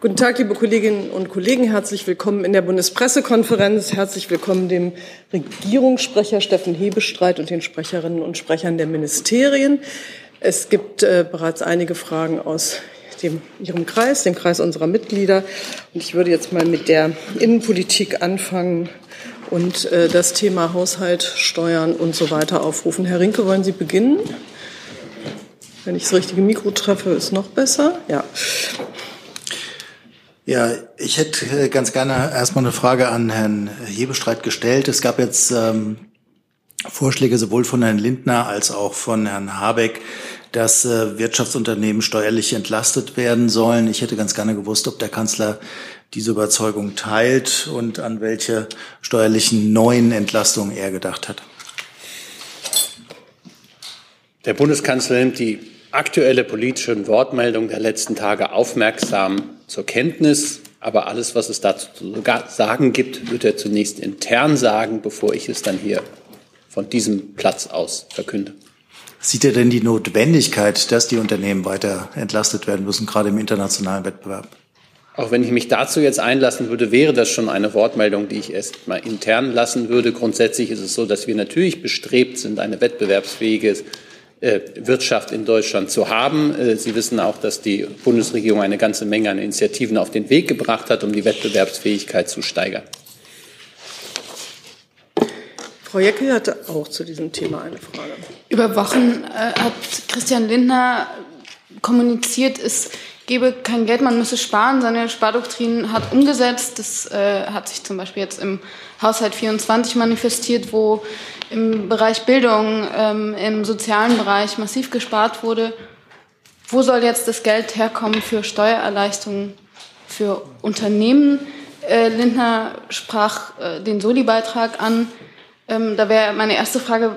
Guten Tag, liebe Kolleginnen und Kollegen. Herzlich willkommen in der Bundespressekonferenz. Herzlich willkommen dem Regierungssprecher Steffen Hebestreit und den Sprecherinnen und Sprechern der Ministerien. Es gibt äh, bereits einige Fragen aus dem, Ihrem Kreis, dem Kreis unserer Mitglieder. Und ich würde jetzt mal mit der Innenpolitik anfangen und äh, das Thema Haushalt, Steuern und so weiter aufrufen. Herr Rinke, wollen Sie beginnen? Wenn ich das richtige Mikro treffe, ist noch besser. Ja. Ja, ich hätte äh, ganz gerne erstmal eine Frage an Herrn Hebestreit gestellt. Es gab jetzt ähm, Vorschläge sowohl von Herrn Lindner als auch von Herrn Habeck, dass äh, Wirtschaftsunternehmen steuerlich entlastet werden sollen. Ich hätte ganz gerne gewusst, ob der Kanzler diese Überzeugung teilt und an welche steuerlichen neuen Entlastungen er gedacht hat. Der Bundeskanzler nimmt die aktuelle politische Wortmeldung der letzten Tage aufmerksam zur Kenntnis. Aber alles, was es dazu zu sagen gibt, wird er zunächst intern sagen, bevor ich es dann hier von diesem Platz aus verkünde. Sieht er denn die Notwendigkeit, dass die Unternehmen weiter entlastet werden müssen, gerade im internationalen Wettbewerb? Auch wenn ich mich dazu jetzt einlassen würde, wäre das schon eine Wortmeldung, die ich erst mal intern lassen würde. Grundsätzlich ist es so, dass wir natürlich bestrebt sind, eine wettbewerbsfähige äh, Wirtschaft in Deutschland zu haben. Äh, Sie wissen auch, dass die Bundesregierung eine ganze Menge an Initiativen auf den Weg gebracht hat, um die Wettbewerbsfähigkeit zu steigern. Frau Jeckel hatte auch zu diesem Thema eine Frage. Über Wochen äh, hat Christian Lindner kommuniziert, es gebe kein Geld, man müsse sparen. Seine Spardoktrin hat umgesetzt. Das äh, hat sich zum Beispiel jetzt im Haushalt 24 manifestiert, wo im Bereich Bildung, ähm, im sozialen Bereich massiv gespart wurde. Wo soll jetzt das Geld herkommen für Steuererleichterungen für Unternehmen? Äh, Lindner sprach äh, den Soli-Beitrag an. Ähm, da wäre meine erste Frage,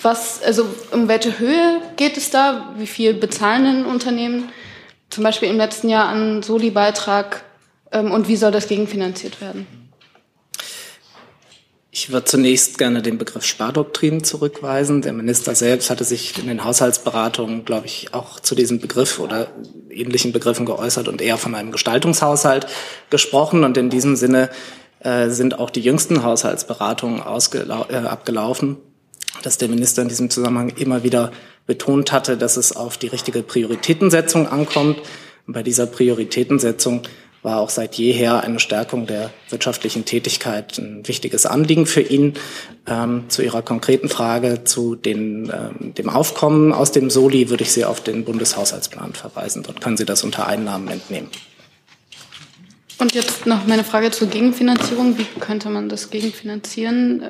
was, also um welche Höhe geht es da? Wie viel bezahlen denn Unternehmen zum Beispiel im letzten Jahr an Soli-Beitrag ähm, und wie soll das gegenfinanziert werden? Ich würde zunächst gerne den Begriff Spardoktrin zurückweisen. Der Minister selbst hatte sich in den Haushaltsberatungen, glaube ich, auch zu diesem Begriff oder ähnlichen Begriffen geäußert und eher von einem Gestaltungshaushalt gesprochen. Und in diesem Sinne äh, sind auch die jüngsten Haushaltsberatungen äh, abgelaufen, dass der Minister in diesem Zusammenhang immer wieder betont hatte, dass es auf die richtige Prioritätensetzung ankommt. Und bei dieser Prioritätensetzung war auch seit jeher eine Stärkung der wirtschaftlichen Tätigkeit ein wichtiges Anliegen für ihn. Ähm, zu Ihrer konkreten Frage zu den, ähm, dem Aufkommen aus dem Soli würde ich Sie auf den Bundeshaushaltsplan verweisen. Dort können Sie das unter Einnahmen entnehmen. Und jetzt noch meine Frage zur Gegenfinanzierung. Wie könnte man das gegenfinanzieren?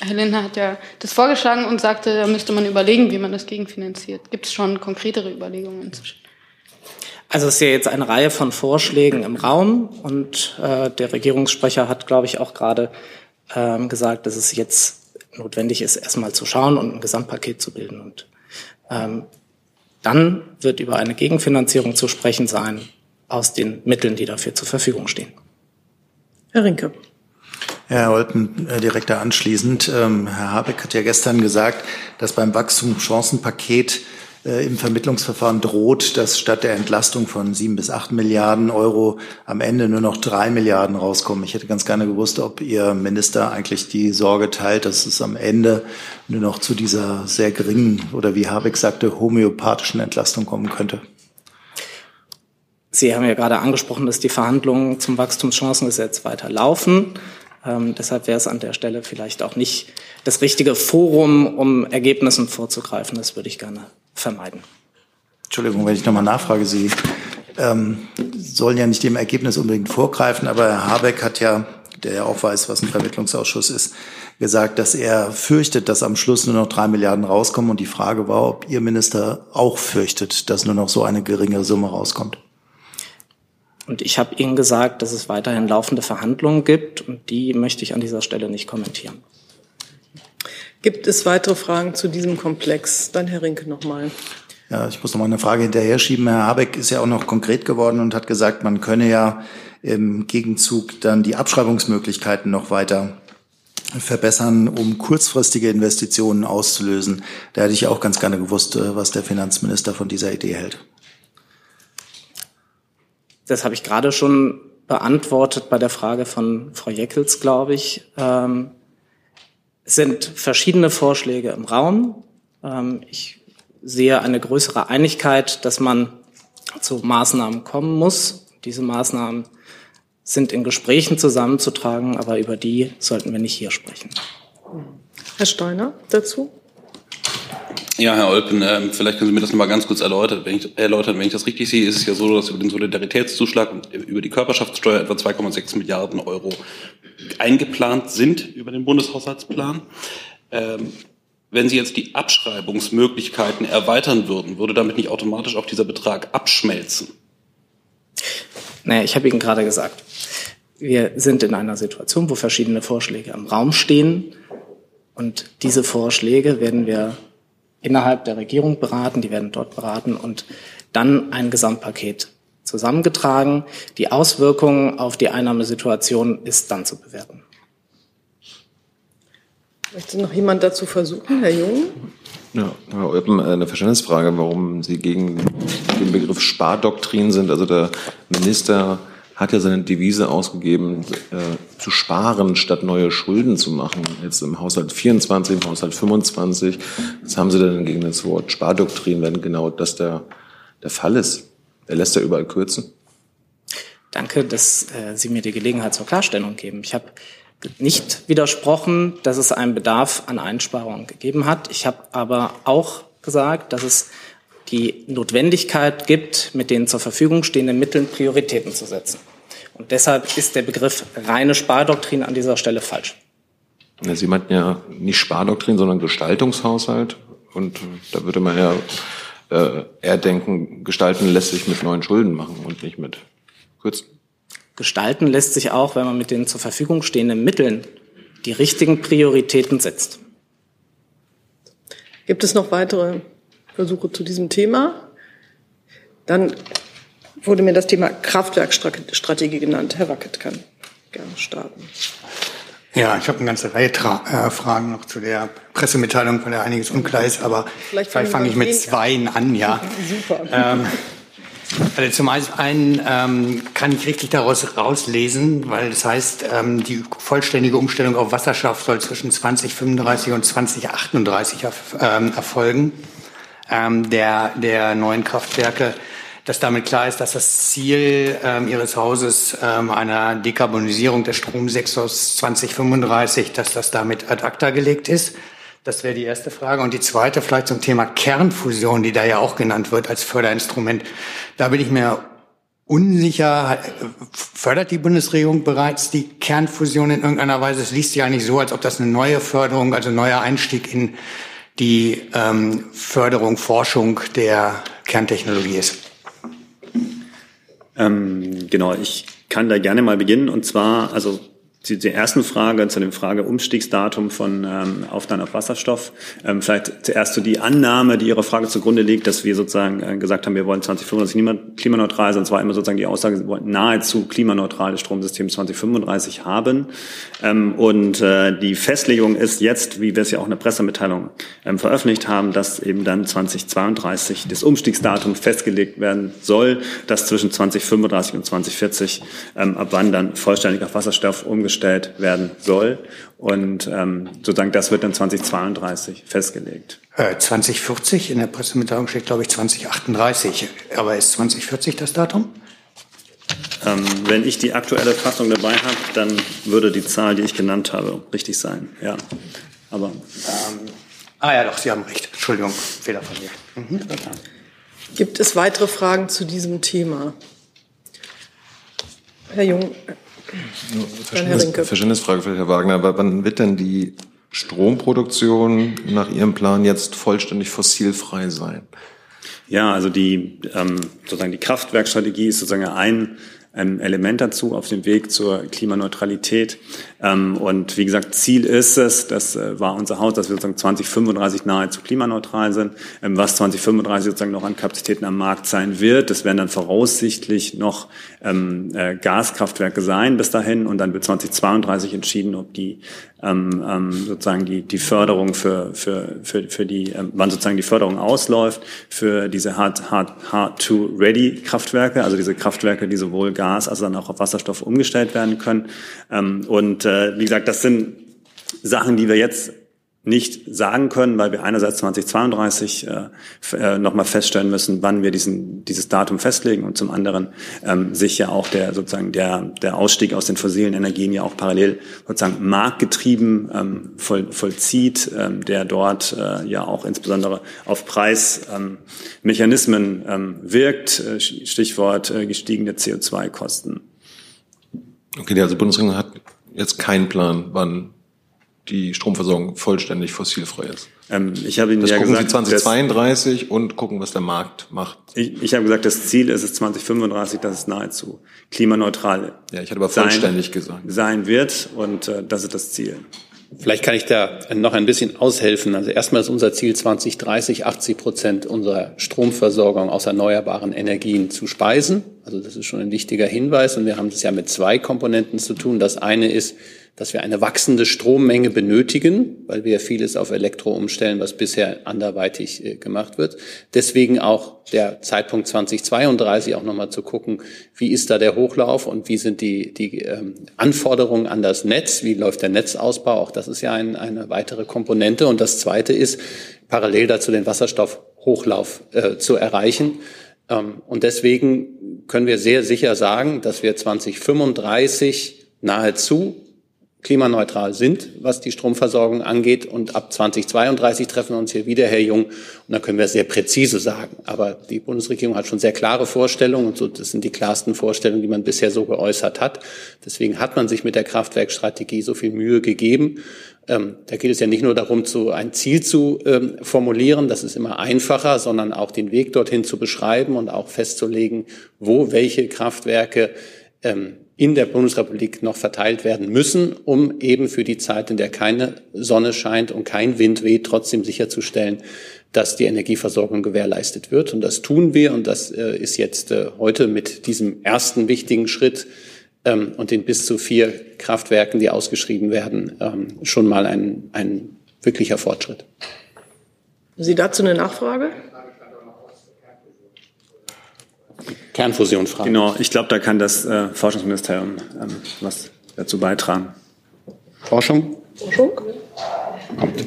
Herr Lindner hat ja das vorgeschlagen und sagte, da müsste man überlegen, wie man das gegenfinanziert. Gibt es schon konkretere Überlegungen inzwischen? Also es ist ja jetzt eine Reihe von Vorschlägen im Raum und äh, der Regierungssprecher hat, glaube ich, auch gerade ähm, gesagt, dass es jetzt notwendig ist, erstmal zu schauen und ein Gesamtpaket zu bilden. Und ähm, dann wird über eine Gegenfinanzierung zu sprechen sein aus den Mitteln, die dafür zur Verfügung stehen. Herr Rinke. Herr Olpen, äh, direkt da anschließend. Ähm, Herr Habeck hat ja gestern gesagt, dass beim Wachstumschancenpaket äh, im Vermittlungsverfahren droht, dass statt der Entlastung von sieben bis acht Milliarden Euro am Ende nur noch drei Milliarden rauskommen. Ich hätte ganz gerne gewusst, ob Ihr Minister eigentlich die Sorge teilt, dass es am Ende nur noch zu dieser sehr geringen oder wie Habeck sagte, homöopathischen Entlastung kommen könnte. Sie haben ja gerade angesprochen, dass die Verhandlungen zum Wachstumschancengesetz weiter laufen. Ähm, deshalb wäre es an der Stelle vielleicht auch nicht das richtige Forum, um Ergebnissen vorzugreifen. Das würde ich gerne vermeiden. Entschuldigung, wenn ich nochmal nachfrage. Sie ähm, sollen ja nicht dem Ergebnis unbedingt vorgreifen, aber Herr Habeck hat ja, der ja auch weiß, was ein Vermittlungsausschuss ist, gesagt, dass er fürchtet, dass am Schluss nur noch drei Milliarden rauskommen. Und die Frage war, ob Ihr Minister auch fürchtet, dass nur noch so eine geringe Summe rauskommt. Und ich habe Ihnen gesagt, dass es weiterhin laufende Verhandlungen gibt und die möchte ich an dieser Stelle nicht kommentieren. Gibt es weitere Fragen zu diesem Komplex? Dann Herr Rinke nochmal. Ja, ich muss noch mal eine Frage hinterher schieben. Herr Habeck ist ja auch noch konkret geworden und hat gesagt, man könne ja im Gegenzug dann die Abschreibungsmöglichkeiten noch weiter verbessern, um kurzfristige Investitionen auszulösen. Da hätte ich auch ganz gerne gewusst, äh, was der Finanzminister von dieser Idee hält. Das habe ich gerade schon beantwortet bei der Frage von Frau Jeckels, glaube ich. Ähm, es sind verschiedene Vorschläge im Raum. Ähm, ich sehe eine größere Einigkeit, dass man zu Maßnahmen kommen muss. Diese Maßnahmen sind in Gesprächen zusammenzutragen, aber über die sollten wir nicht hier sprechen. Herr Steiner dazu? Ja, Herr Olpen, äh, vielleicht können Sie mir das nochmal ganz kurz erläutern. Wenn ich, erläutern. Wenn ich das richtig sehe, ist es ja so, dass über den Solidaritätszuschlag und über die Körperschaftssteuer etwa 2,6 Milliarden Euro eingeplant sind über den Bundeshaushaltsplan. Ähm, wenn Sie jetzt die Abschreibungsmöglichkeiten erweitern würden, würde damit nicht automatisch auch dieser Betrag abschmelzen? Naja, ich habe Ihnen gerade gesagt, wir sind in einer Situation, wo verschiedene Vorschläge im Raum stehen. Und diese Vorschläge werden wir innerhalb der Regierung beraten, die werden dort beraten und dann ein Gesamtpaket zusammengetragen. Die Auswirkungen auf die Einnahmesituation ist dann zu bewerten. Möchte noch jemand dazu versuchen, Herr Jung? Ja, Herr Eupen, eine Verständnisfrage, warum Sie gegen den Begriff Spardoktrin sind. Also der Minister hat ja seine Devise ausgegeben, äh, zu sparen, statt neue Schulden zu machen. Jetzt im Haushalt 24, im Haushalt 25. Was haben Sie denn gegen das Wort Spardoktrin, wenn genau das der, der Fall ist? Er lässt ja überall kürzen. Danke, dass äh, Sie mir die Gelegenheit zur Klarstellung geben. Ich habe nicht widersprochen, dass es einen Bedarf an Einsparungen gegeben hat. Ich habe aber auch gesagt, dass es die Notwendigkeit gibt, mit den zur Verfügung stehenden Mitteln Prioritäten zu setzen. Und deshalb ist der Begriff reine Spardoktrin an dieser Stelle falsch. Ja, Sie meinten ja nicht Spardoktrin, sondern Gestaltungshaushalt. Und da würde man ja äh, eher denken, gestalten lässt sich mit neuen Schulden machen und nicht mit kürzen. Gestalten lässt sich auch, wenn man mit den zur Verfügung stehenden Mitteln die richtigen Prioritäten setzt. Gibt es noch weitere Versuche zu diesem Thema? Dann wurde mir das Thema Kraftwerkstrategie genannt. Herr Wackett kann gerne starten. Ja, ich habe eine ganze Reihe Tra äh, Fragen noch zu der Pressemitteilung, weil da einiges unklar ist, aber vielleicht, vielleicht fange ich mit zweien an, ja. Super. Ähm, also zum einen ähm, kann ich richtig daraus rauslesen, weil das heißt, ähm, die vollständige Umstellung auf Wasserstoff soll zwischen 2035 und 2038 ähm, erfolgen ähm, der, der neuen Kraftwerke, dass damit klar ist, dass das Ziel ähm, Ihres Hauses ähm, einer Dekarbonisierung des Stromsektors 2035, dass das damit ad acta gelegt ist. Das wäre die erste Frage. Und die zweite vielleicht zum Thema Kernfusion, die da ja auch genannt wird als Förderinstrument. Da bin ich mir unsicher. Fördert die Bundesregierung bereits die Kernfusion in irgendeiner Weise? Es liest sich eigentlich so, als ob das eine neue Förderung, also neuer Einstieg in die ähm, Förderung, Forschung der Kerntechnologie ist. Ähm, genau, ich kann da gerne mal beginnen. Und zwar, also zu der ersten Frage, zu der Frage Umstiegsdatum von ähm, Aufnahme auf Wasserstoff. Ähm, vielleicht zuerst zu so die Annahme, die Ihrer Frage zugrunde liegt, dass wir sozusagen äh, gesagt haben, wir wollen 2035 klimaneutral sein. Und zwar immer sozusagen die Aussage, wir wollen nahezu klimaneutrales Stromsystem 2035 haben. Ähm, und äh, die Festlegung ist jetzt, wie wir es ja auch in der Pressemitteilung ähm, veröffentlicht haben, dass eben dann 2032 das Umstiegsdatum festgelegt werden soll, dass zwischen 2035 und 2040 ähm, ab wann dann vollständig auf Wasserstoff umgestellt umgestellt werden soll. Und ähm, sozusagen das wird dann 2032 festgelegt. Äh, 2040, in der Pressemitteilung steht, glaube ich, 2038. Aber ist 2040 das Datum? Ähm, wenn ich die aktuelle Fassung dabei habe, dann würde die Zahl, die ich genannt habe, richtig sein. Ja. Aber. Ähm, ah ja, doch, Sie haben recht. Entschuldigung, Fehler von mir. Mhm. Gibt es weitere Fragen zu diesem Thema? Herr Jung, Verständnis, Verständnisfrage für Herr Wagner. Aber wann wird denn die Stromproduktion nach Ihrem Plan jetzt vollständig fossilfrei sein? Ja, also die ähm, sozusagen die Kraftwerkstrategie ist sozusagen ein ein Element dazu auf dem Weg zur Klimaneutralität. Ähm, und wie gesagt, Ziel ist es, das äh, war unser Haus, dass wir sozusagen 2035 nahezu klimaneutral sind. Ähm, was 2035 sozusagen noch an Kapazitäten am Markt sein wird, das werden dann voraussichtlich noch ähm, äh, Gaskraftwerke sein bis dahin. Und dann wird 2032 entschieden, ob die sozusagen die, die Förderung für, für, für, für die, wann sozusagen die Förderung ausläuft für diese Hard, Hard, Hard-to-Ready-Kraftwerke, also diese Kraftwerke, die sowohl Gas als auch auf Wasserstoff umgestellt werden können. Ähm, und äh, wie gesagt, das sind Sachen, die wir jetzt nicht sagen können, weil wir einerseits 2032 äh, äh nochmal feststellen müssen, wann wir diesen, dieses Datum festlegen und zum anderen ähm, sich ja auch der sozusagen der, der Ausstieg aus den fossilen Energien ja auch parallel sozusagen marktgetrieben ähm, voll, vollzieht, ähm, der dort äh, ja auch insbesondere auf Preismechanismen ähm, wirkt, äh, Stichwort äh, gestiegene CO2-Kosten. Okay, also Bundesregierung hat jetzt keinen Plan, wann die Stromversorgung vollständig fossilfrei ist. Ähm, ich habe Ihnen das ja gucken gesagt, Sie 2032 und gucken, was der Markt macht. Ich, ich habe gesagt, das Ziel ist es 2035, dass es nahezu klimaneutral ja, ich hatte aber vollständig sein, gesagt. sein wird und äh, das ist das Ziel. Vielleicht kann ich da noch ein bisschen aushelfen. Also erstmal ist unser Ziel 2030, 80 Prozent unserer Stromversorgung aus erneuerbaren Energien zu speisen. Also das ist schon ein wichtiger Hinweis. Und wir haben es ja mit zwei Komponenten zu tun. Das eine ist, dass wir eine wachsende Strommenge benötigen, weil wir vieles auf Elektro umstellen, was bisher anderweitig äh, gemacht wird. Deswegen auch der Zeitpunkt 2032 auch nochmal zu gucken, wie ist da der Hochlauf und wie sind die, die ähm, Anforderungen an das Netz, wie läuft der Netzausbau. Auch das ist ja ein, eine weitere Komponente. Und das Zweite ist, parallel dazu den Wasserstoffhochlauf äh, zu erreichen. Ähm, und deswegen können wir sehr sicher sagen, dass wir 2035 nahezu klimaneutral sind, was die Stromversorgung angeht. Und ab 2032 treffen wir uns hier wieder, Herr Jung, und dann können wir sehr präzise sagen. Aber die Bundesregierung hat schon sehr klare Vorstellungen und so, das sind die klarsten Vorstellungen, die man bisher so geäußert hat. Deswegen hat man sich mit der Kraftwerkstrategie so viel Mühe gegeben. Ähm, da geht es ja nicht nur darum, zu, ein Ziel zu ähm, formulieren, das ist immer einfacher, sondern auch den Weg dorthin zu beschreiben und auch festzulegen, wo welche Kraftwerke ähm, in der Bundesrepublik noch verteilt werden müssen, um eben für die Zeit, in der keine Sonne scheint und kein Wind weht, trotzdem sicherzustellen, dass die Energieversorgung gewährleistet wird. Und das tun wir. Und das äh, ist jetzt äh, heute mit diesem ersten wichtigen Schritt ähm, und den bis zu vier Kraftwerken, die ausgeschrieben werden, ähm, schon mal ein, ein wirklicher Fortschritt. Sie dazu eine Nachfrage? Kernfusion fragen. Genau, ich glaube, da kann das äh, Forschungsministerium ähm, was dazu beitragen. Forschung? Forschung? Kommt.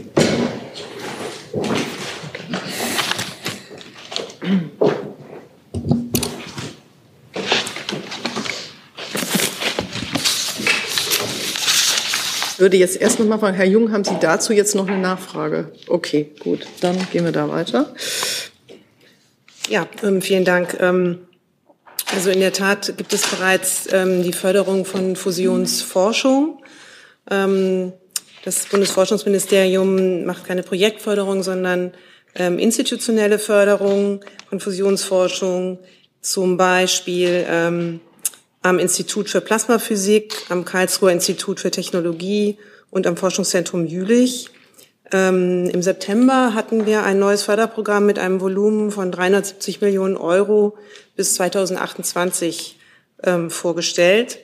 Würde jetzt erst noch mal fragen, Herr Jung, haben Sie dazu jetzt noch eine Nachfrage? Okay, gut, dann gehen wir da weiter. Ja, ähm, vielen Dank. Ähm, also in der Tat gibt es bereits ähm, die Förderung von Fusionsforschung. Ähm, das Bundesforschungsministerium macht keine Projektförderung, sondern ähm, institutionelle Förderung von Fusionsforschung, zum Beispiel ähm, am Institut für Plasmaphysik, am Karlsruher Institut für Technologie und am Forschungszentrum Jülich. Ähm, Im September hatten wir ein neues Förderprogramm mit einem Volumen von 370 Millionen Euro bis 2028 ähm, vorgestellt.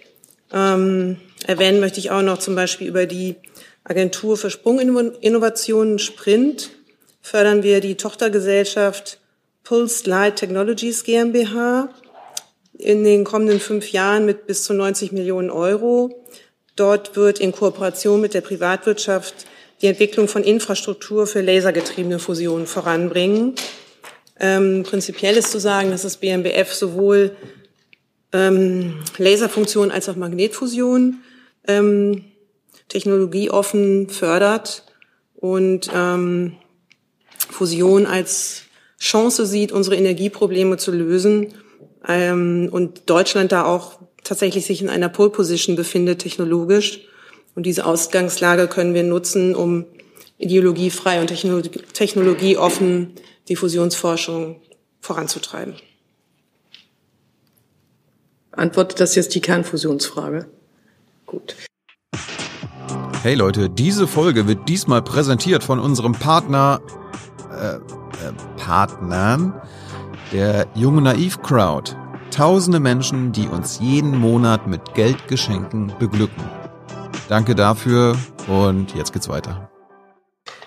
Ähm, erwähnen möchte ich auch noch zum Beispiel über die Agentur für Sprunginnovationen Sprint fördern wir die Tochtergesellschaft Pulse Light Technologies GmbH in den kommenden fünf Jahren mit bis zu 90 Millionen Euro. Dort wird in Kooperation mit der Privatwirtschaft die Entwicklung von Infrastruktur für lasergetriebene Fusionen voranbringen. Ähm, prinzipiell ist zu sagen, dass das BMBF sowohl ähm, Laserfunktion als auch Magnetfusion ähm, technologieoffen fördert und ähm, Fusion als Chance sieht, unsere Energieprobleme zu lösen ähm, und Deutschland da auch tatsächlich sich in einer Pole Position befindet technologisch und diese Ausgangslage können wir nutzen, um ideologiefrei und technologieoffen die Fusionsforschung voranzutreiben. Antwortet das jetzt die Kernfusionsfrage? Gut. Hey Leute, diese Folge wird diesmal präsentiert von unserem Partner, äh, äh, Partnern, der Junge Naiv Crowd. Tausende Menschen, die uns jeden Monat mit Geldgeschenken beglücken. Danke dafür und jetzt geht's weiter.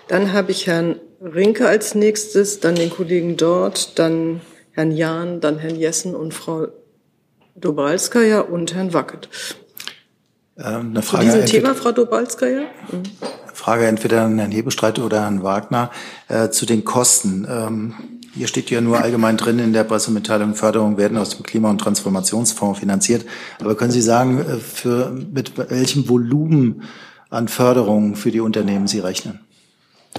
Dann habe ich Herrn Rinke als nächstes, dann den Kollegen dort, dann Herrn Jahn, dann Herrn Jessen und Frau Dobalskaya und Herrn Wackett. Ähm, eine Frage Zu diesem Thema, Frau Dobalskaya? Mhm. Frage entweder an Herrn Hebestreit oder Herrn Wagner äh, zu den Kosten. Ähm, hier steht ja nur allgemein drin in der Pressemitteilung, Förderung werden aus dem Klima- und Transformationsfonds finanziert. Aber können Sie sagen, äh, für, mit welchem Volumen an Förderung für die Unternehmen Sie rechnen?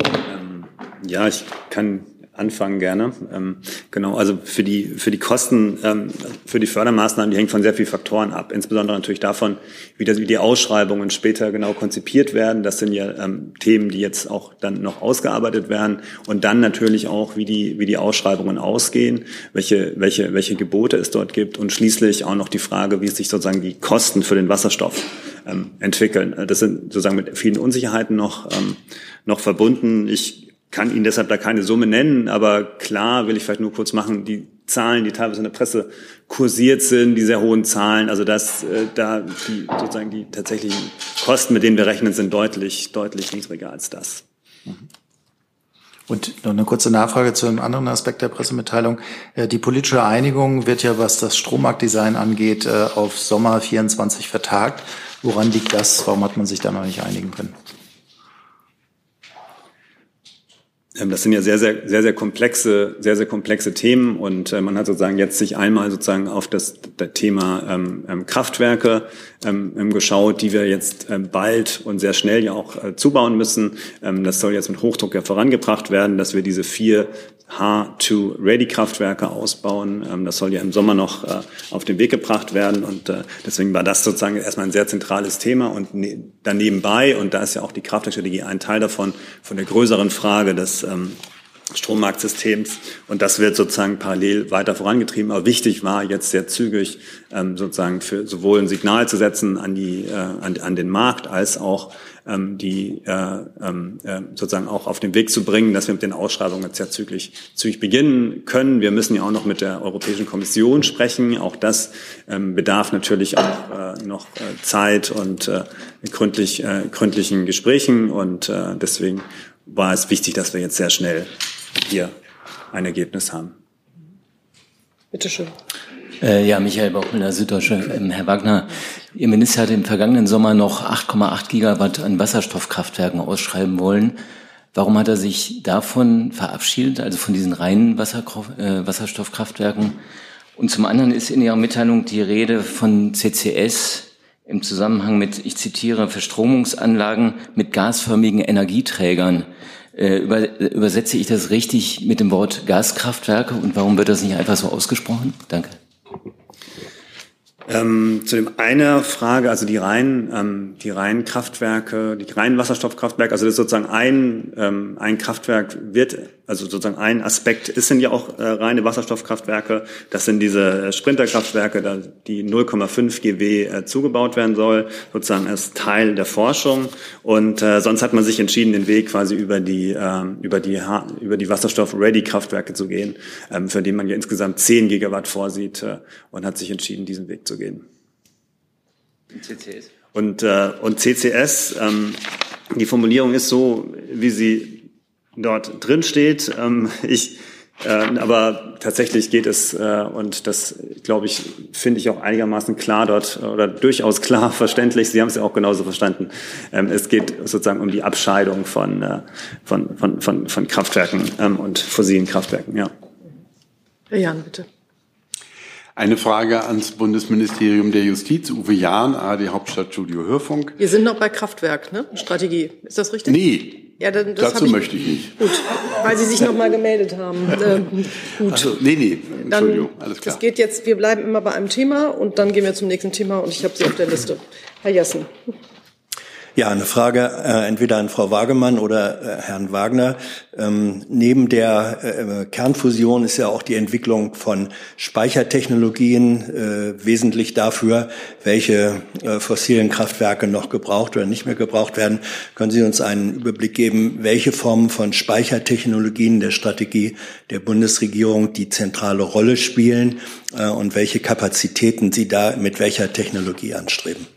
Ähm, ja, ich kann anfangen gerne. Ähm, genau, also für die, für die Kosten, ähm, für die Fördermaßnahmen, die hängen von sehr vielen Faktoren ab. Insbesondere natürlich davon, wie, das, wie die Ausschreibungen später genau konzipiert werden. Das sind ja ähm, Themen, die jetzt auch dann noch ausgearbeitet werden. Und dann natürlich auch, wie die, wie die Ausschreibungen ausgehen, welche, welche, welche Gebote es dort gibt und schließlich auch noch die Frage, wie sich sozusagen die Kosten für den Wasserstoff ähm, entwickeln. Das sind sozusagen mit vielen Unsicherheiten noch, ähm, noch verbunden. Ich kann Ihnen deshalb da keine Summe nennen, aber klar will ich vielleicht nur kurz machen, die Zahlen, die teilweise in der Presse kursiert sind, die sehr hohen Zahlen, also dass äh, da die sozusagen die tatsächlichen Kosten, mit denen wir rechnen, sind deutlich, deutlich niedriger als das. Und noch eine kurze Nachfrage zu einem anderen Aspekt der Pressemitteilung. Äh, die politische Einigung wird ja, was das Strommarktdesign angeht, äh, auf Sommer 24 vertagt. Woran liegt das? Warum hat man sich da noch nicht einigen können? Ähm, das sind ja sehr, sehr, sehr, sehr komplexe, sehr, sehr komplexe Themen und äh, man hat sozusagen jetzt sich einmal sozusagen auf das, das Thema ähm, ähm, Kraftwerke ähm, ähm geschaut, die wir jetzt ähm, bald und sehr schnell ja auch äh, zubauen müssen. Ähm, das soll jetzt mit Hochdruck ja vorangebracht werden, dass wir diese vier H2-Ready-Kraftwerke ausbauen. Ähm, das soll ja im Sommer noch äh, auf den Weg gebracht werden und äh, deswegen war das sozusagen erstmal ein sehr zentrales Thema und ne danebenbei, und da ist ja auch die Kraftwerkstrategie ein Teil davon, von der größeren Frage des ähm, Strommarktsystems. Und das wird sozusagen parallel weiter vorangetrieben. Aber wichtig war jetzt sehr zügig ähm, sozusagen für sowohl ein Signal zu setzen an, die, äh, an, an den Markt als auch ähm, die äh, ähm, äh, sozusagen auch auf den Weg zu bringen, dass wir mit den Ausschreibungen jetzt ja zügig, zügig beginnen können. Wir müssen ja auch noch mit der Europäischen Kommission sprechen. Auch das ähm, bedarf natürlich auch äh, noch äh, Zeit und äh, gründlich, äh, gründlichen Gesprächen. Und äh, deswegen war es wichtig, dass wir jetzt sehr schnell hier ein Ergebnis haben. Bitte schön. Äh, ja, Michael Bauchmüller, Süddeutsche. Ähm, Herr Wagner, Ihr Minister hat im vergangenen Sommer noch 8,8 Gigawatt an Wasserstoffkraftwerken ausschreiben wollen. Warum hat er sich davon verabschiedet, also von diesen reinen Wasserkraft, äh, Wasserstoffkraftwerken? Und zum anderen ist in Ihrer Mitteilung die Rede von CCS im Zusammenhang mit, ich zitiere, Verstromungsanlagen mit gasförmigen Energieträgern. Äh, über, übersetze ich das richtig mit dem Wort Gaskraftwerke und warum wird das nicht einfach so ausgesprochen? Danke. Ähm, zu dem eine Frage, also die reinen, ähm, die reinen Kraftwerke, die reinen Wasserstoffkraftwerke, also das ist sozusagen ein, ähm, ein Kraftwerk wird, also sozusagen ein Aspekt ist sind ja auch äh, reine Wasserstoffkraftwerke. Das sind diese äh, Sprinterkraftwerke, da die 0,5 GW äh, zugebaut werden soll, sozusagen als Teil der Forschung. Und äh, sonst hat man sich entschieden, den Weg quasi über die äh, über die über die Wasserstoff-Ready-Kraftwerke zu gehen, ähm, für den man ja insgesamt 10 Gigawatt vorsieht äh, und hat sich entschieden, diesen Weg zu gehen. CCS. Und, äh, und CCS, ähm, die Formulierung ist so, wie sie dort drin steht. Ähm, ich, äh, aber tatsächlich geht es, äh, und das, glaube ich, finde ich auch einigermaßen klar dort oder durchaus klar verständlich. Sie haben es ja auch genauso verstanden. Ähm, es geht sozusagen um die Abscheidung von, äh, von, von, von, von Kraftwerken ähm, und fossilen Kraftwerken. Ja. Herr Jan, bitte. Eine Frage ans Bundesministerium der Justiz, Uwe Jahn, AD Hauptstadt Studio Hörfunk. Wir sind noch bei Kraftwerk, ne? Strategie. Ist das richtig? Nee. Ja, dann, das Dazu ich, möchte ich nicht. Gut, weil Sie sich noch mal gemeldet haben. Ähm, gut. Also, nee, nee, Entschuldigung, dann, alles klar. Das geht jetzt, wir bleiben immer bei einem Thema und dann gehen wir zum nächsten Thema und ich habe Sie auf der Liste. Herr Jessen. Ja, eine Frage äh, entweder an Frau Wagemann oder äh, Herrn Wagner. Ähm, neben der äh, Kernfusion ist ja auch die Entwicklung von Speichertechnologien äh, wesentlich dafür, welche äh, fossilen Kraftwerke noch gebraucht oder nicht mehr gebraucht werden. Können Sie uns einen Überblick geben, welche Formen von Speichertechnologien der Strategie der Bundesregierung die zentrale Rolle spielen äh, und welche Kapazitäten Sie da mit welcher Technologie anstreben? Ähm,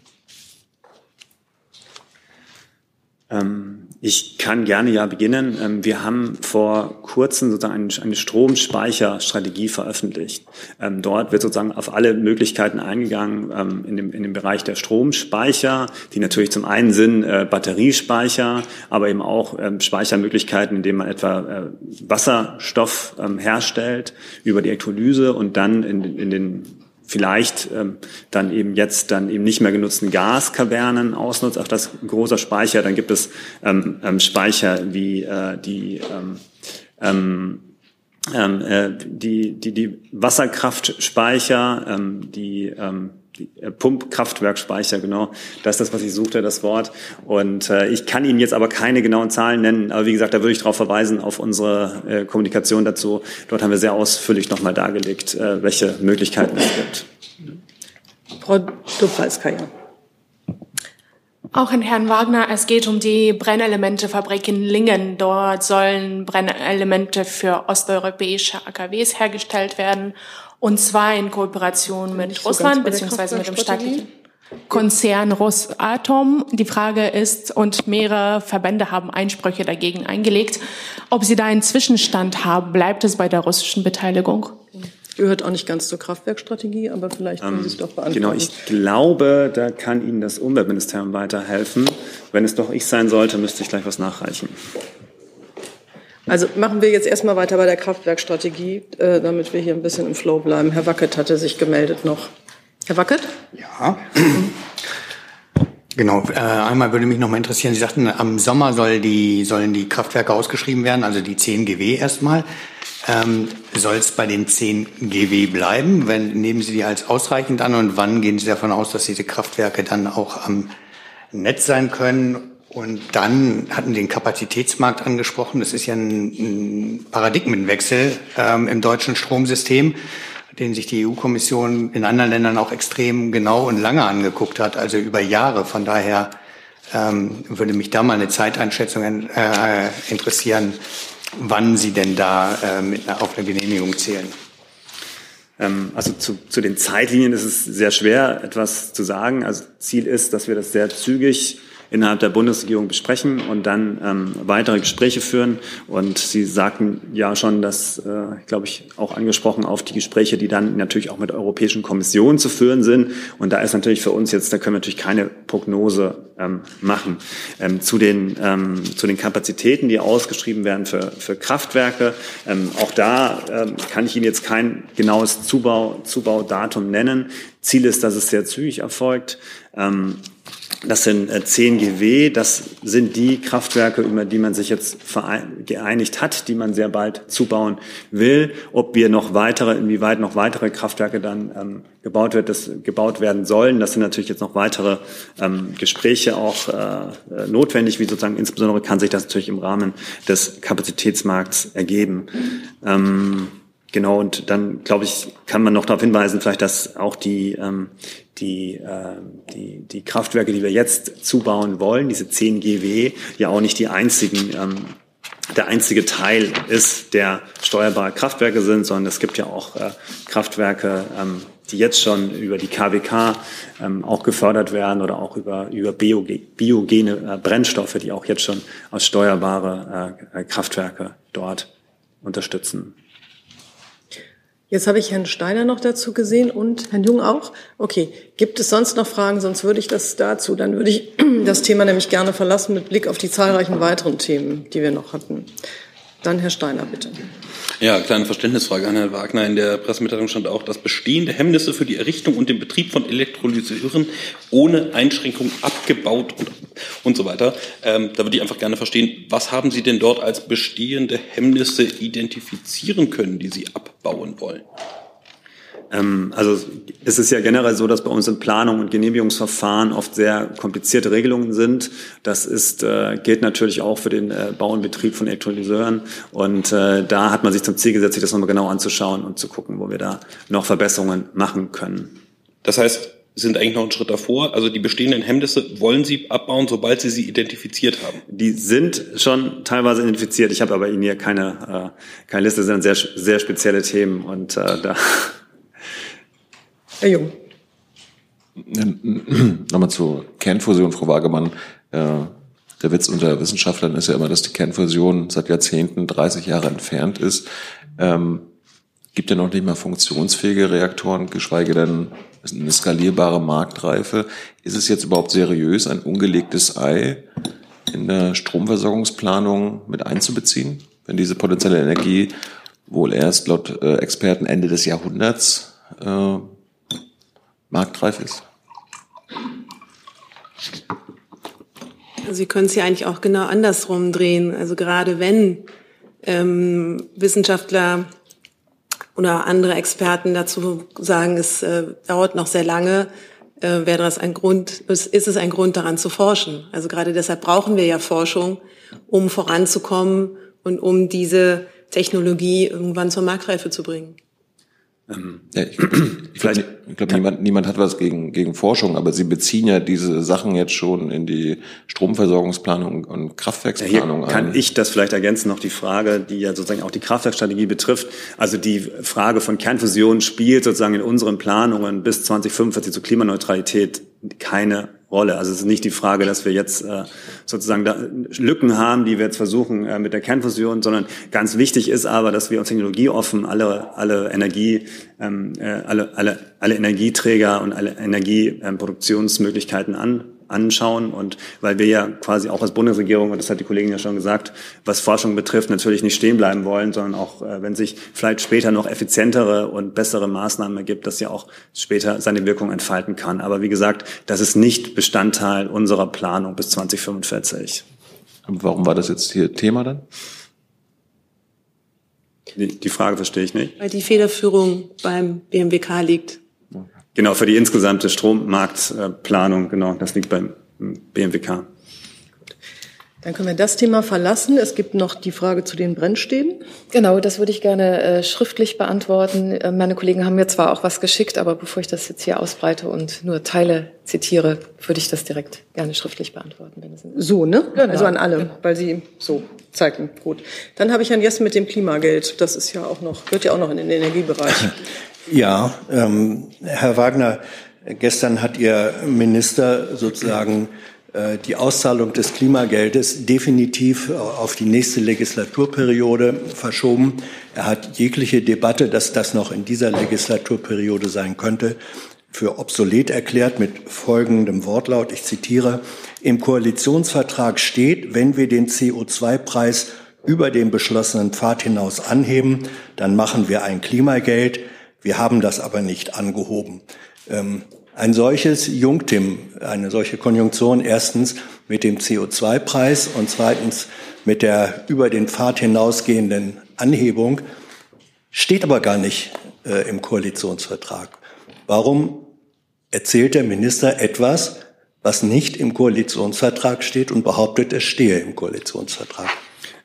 ich kann gerne ja beginnen. Ähm, wir haben vor kurzem sozusagen eine Stromspeicherstrategie veröffentlicht. Ähm, dort wird sozusagen auf alle Möglichkeiten eingegangen in dem, in dem Bereich der Stromspeicher, die natürlich zum einen sind äh, Batteriespeicher, aber eben auch Speichermöglichkeiten, indem man etwa äh, Wasserstoff herstellt über die Elektrolyse und dann in, in den vielleicht ähm, dann eben jetzt dann eben nicht mehr genutzten Gaskavernen ausnutzt, auch das großer Speicher. Dann gibt es ähm, ähm, Speicher wie äh, die ähm, ähm, ähm äh, die, die, die Wasserkraftspeicher, ähm, die ähm, äh, Pumpkraftwerkspeicher, genau. Das ist das, was ich suchte, das Wort. Und äh, ich kann Ihnen jetzt aber keine genauen Zahlen nennen. Aber wie gesagt, da würde ich darauf verweisen, auf unsere äh, Kommunikation dazu. Dort haben wir sehr ausführlich nochmal dargelegt, äh, welche Möglichkeiten es gibt. Frau Dubhalskaya. Auch in Herrn Wagner, es geht um die Brennelementefabrik in Lingen. Dort sollen Brennelemente für osteuropäische AKWs hergestellt werden. Und zwar in Kooperation mit Russland beziehungsweise mit dem staatlichen Konzern Rosatom. Die Frage ist, und mehrere Verbände haben Einsprüche dagegen eingelegt, ob sie da einen Zwischenstand haben. Bleibt es bei der russischen Beteiligung? Gehört auch nicht ganz zur Kraftwerkstrategie, aber vielleicht können ähm, Sie es doch beantworten. Genau, ich glaube, da kann Ihnen das Umweltministerium weiterhelfen. Wenn es doch ich sein sollte, müsste ich gleich was nachreichen. Also machen wir jetzt erstmal weiter bei der Kraftwerkstrategie, äh, damit wir hier ein bisschen im Flow bleiben. Herr Wackett hatte sich gemeldet noch. Herr Wackett? Ja. Genau, äh, einmal würde mich noch mal interessieren, Sie sagten, am Sommer soll die, sollen die Kraftwerke ausgeschrieben werden, also die 10 GW erstmal. Ähm, soll es bei den 10 GW bleiben? Wenn, nehmen Sie die als ausreichend an und wann gehen Sie davon aus, dass diese Kraftwerke dann auch am Netz sein können? Und dann hatten den Kapazitätsmarkt angesprochen. Das ist ja ein, ein Paradigmenwechsel ähm, im deutschen Stromsystem, den sich die EU-Kommission in anderen Ländern auch extrem genau und lange angeguckt hat, also über Jahre. Von daher ähm, würde mich da mal eine Zeiteinschätzung äh, interessieren, wann Sie denn da äh, mit, auf eine Genehmigung zählen. Ähm, also zu, zu den Zeitlinien ist es sehr schwer, etwas zu sagen. Also Ziel ist, dass wir das sehr zügig innerhalb der Bundesregierung besprechen und dann ähm, weitere Gespräche führen. Und Sie sagten ja schon, dass, äh, glaube ich, auch angesprochen auf die Gespräche, die dann natürlich auch mit Europäischen Kommission zu führen sind. Und da ist natürlich für uns jetzt, da können wir natürlich keine Prognose ähm, machen. Ähm, zu, den, ähm, zu den Kapazitäten, die ausgeschrieben werden für, für Kraftwerke, ähm, auch da ähm, kann ich Ihnen jetzt kein genaues Zubau, Zubaudatum nennen. Ziel ist, dass es sehr zügig erfolgt. Ähm, das sind 10 äh, GW, das sind die Kraftwerke, über die man sich jetzt geeinigt hat, die man sehr bald zubauen will. Ob wir noch weitere, inwieweit noch weitere Kraftwerke dann ähm, gebaut wird, das gebaut werden sollen, das sind natürlich jetzt noch weitere ähm, Gespräche auch äh, notwendig, wie sozusagen insbesondere kann sich das natürlich im Rahmen des Kapazitätsmarkts ergeben. Ähm, Genau, und dann, glaube ich, kann man noch darauf hinweisen, vielleicht, dass auch die, ähm, die, äh, die, die Kraftwerke, die wir jetzt zubauen wollen, diese 10 GW, ja auch nicht die einzigen ähm, der einzige Teil ist, der steuerbare Kraftwerke sind, sondern es gibt ja auch äh, Kraftwerke, ähm, die jetzt schon über die KWK ähm, auch gefördert werden oder auch über, über bioge biogene äh, Brennstoffe, die auch jetzt schon als steuerbare äh, Kraftwerke dort unterstützen. Jetzt habe ich Herrn Steiner noch dazu gesehen und Herrn Jung auch. Okay, gibt es sonst noch Fragen? Sonst würde ich das dazu, dann würde ich das Thema nämlich gerne verlassen mit Blick auf die zahlreichen weiteren Themen, die wir noch hatten. Dann Herr Steiner, bitte. Ja, kleine Verständnisfrage an Herrn Wagner. In der Pressemitteilung stand auch, dass bestehende Hemmnisse für die Errichtung und den Betrieb von Elektrolyseuren ohne Einschränkung abgebaut und, und so weiter. Ähm, da würde ich einfach gerne verstehen, was haben Sie denn dort als bestehende Hemmnisse identifizieren können, die Sie abbauen wollen? Ähm, also es ist ja generell so, dass bei uns in Planung und Genehmigungsverfahren oft sehr komplizierte Regelungen sind. Das ist, äh, gilt natürlich auch für den äh, Bau und Betrieb von Elektrolyseuren. Und äh, da hat man sich zum Ziel gesetzt, sich das nochmal genau anzuschauen und zu gucken, wo wir da noch Verbesserungen machen können. Das heißt, sind eigentlich noch einen Schritt davor. Also die bestehenden Hemmnisse wollen Sie abbauen, sobald Sie sie identifiziert haben. Die sind schon teilweise identifiziert. Ich habe aber Ihnen hier keine, äh, keine Liste. Das sind sehr, sehr spezielle Themen und äh, da Herr Jung. Nochmal zur Kernfusion, Frau Wagemann. Äh, der Witz unter Wissenschaftlern ist ja immer, dass die Kernfusion seit Jahrzehnten 30 Jahre entfernt ist. Ähm, gibt ja noch nicht mal funktionsfähige Reaktoren, geschweige denn eine skalierbare Marktreife. Ist es jetzt überhaupt seriös, ein ungelegtes Ei in der Stromversorgungsplanung mit einzubeziehen, wenn diese potenzielle Energie wohl erst laut äh, Experten Ende des Jahrhunderts äh, marktreif ist? Sie können es ja eigentlich auch genau andersrum drehen. Also gerade wenn ähm, Wissenschaftler oder andere Experten dazu sagen, es äh, dauert noch sehr lange, äh, wäre das ein Grund, ist, ist es ein Grund daran zu forschen. Also gerade deshalb brauchen wir ja Forschung, um voranzukommen und um diese Technologie irgendwann zur Marktreife zu bringen. Ähm, ja, ich, Vielleicht, ich glaube, niemand, niemand hat was gegen, gegen Forschung, aber Sie beziehen ja diese Sachen jetzt schon in die Stromversorgungsplanung und Kraftwerksplanung ja, kann ein. ich das vielleicht ergänzen, noch die Frage, die ja sozusagen auch die Kraftwerkstrategie betrifft. Also die Frage von Kernfusion spielt sozusagen in unseren Planungen bis 2045 zur Klimaneutralität keine Rolle. Also es ist nicht die Frage, dass wir jetzt äh, sozusagen da Lücken haben, die wir jetzt versuchen äh, mit der Kernfusion, sondern ganz wichtig ist aber, dass wir uns technologieoffen alle alle Energie ähm, äh, alle alle alle Energieträger und alle Energieproduktionsmöglichkeiten an anschauen und weil wir ja quasi auch als Bundesregierung, und das hat die Kollegin ja schon gesagt, was Forschung betrifft, natürlich nicht stehen bleiben wollen, sondern auch, äh, wenn sich vielleicht später noch effizientere und bessere Maßnahmen ergibt, dass ja auch später seine Wirkung entfalten kann. Aber wie gesagt, das ist nicht Bestandteil unserer Planung bis 2045. Warum war das jetzt hier Thema dann? Die, die Frage verstehe ich nicht. Weil die Federführung beim BMWK liegt. Genau, für die insgesamte Strommarktplanung, genau, das liegt beim BMWK. Dann können wir das Thema verlassen. Es gibt noch die Frage zu den Brennstäben. Genau, das würde ich gerne äh, schriftlich beantworten. Äh, meine Kollegen haben mir zwar auch was geschickt, aber bevor ich das jetzt hier ausbreite und nur Teile zitiere, würde ich das direkt gerne schriftlich beantworten. Wenn es so, ne? Genau. Also an alle, weil Sie so zeigen. Gut. Dann habe ich Herrn Jessen mit dem Klimageld. Das ist ja auch noch, wird ja auch noch in den Energiebereich. Ja, ähm, Herr Wagner, gestern hat Ihr Minister sozusagen äh, die Auszahlung des Klimageldes definitiv auf die nächste Legislaturperiode verschoben. Er hat jegliche Debatte, dass das noch in dieser Legislaturperiode sein könnte, für obsolet erklärt mit folgendem Wortlaut. Ich zitiere, im Koalitionsvertrag steht, wenn wir den CO2-Preis über den beschlossenen Pfad hinaus anheben, dann machen wir ein Klimageld. Wir haben das aber nicht angehoben. Ähm, ein solches Jungtim, eine solche Konjunktion erstens mit dem CO2-Preis und zweitens mit der über den Pfad hinausgehenden Anhebung steht aber gar nicht äh, im Koalitionsvertrag. Warum erzählt der Minister etwas, was nicht im Koalitionsvertrag steht und behauptet, es stehe im Koalitionsvertrag?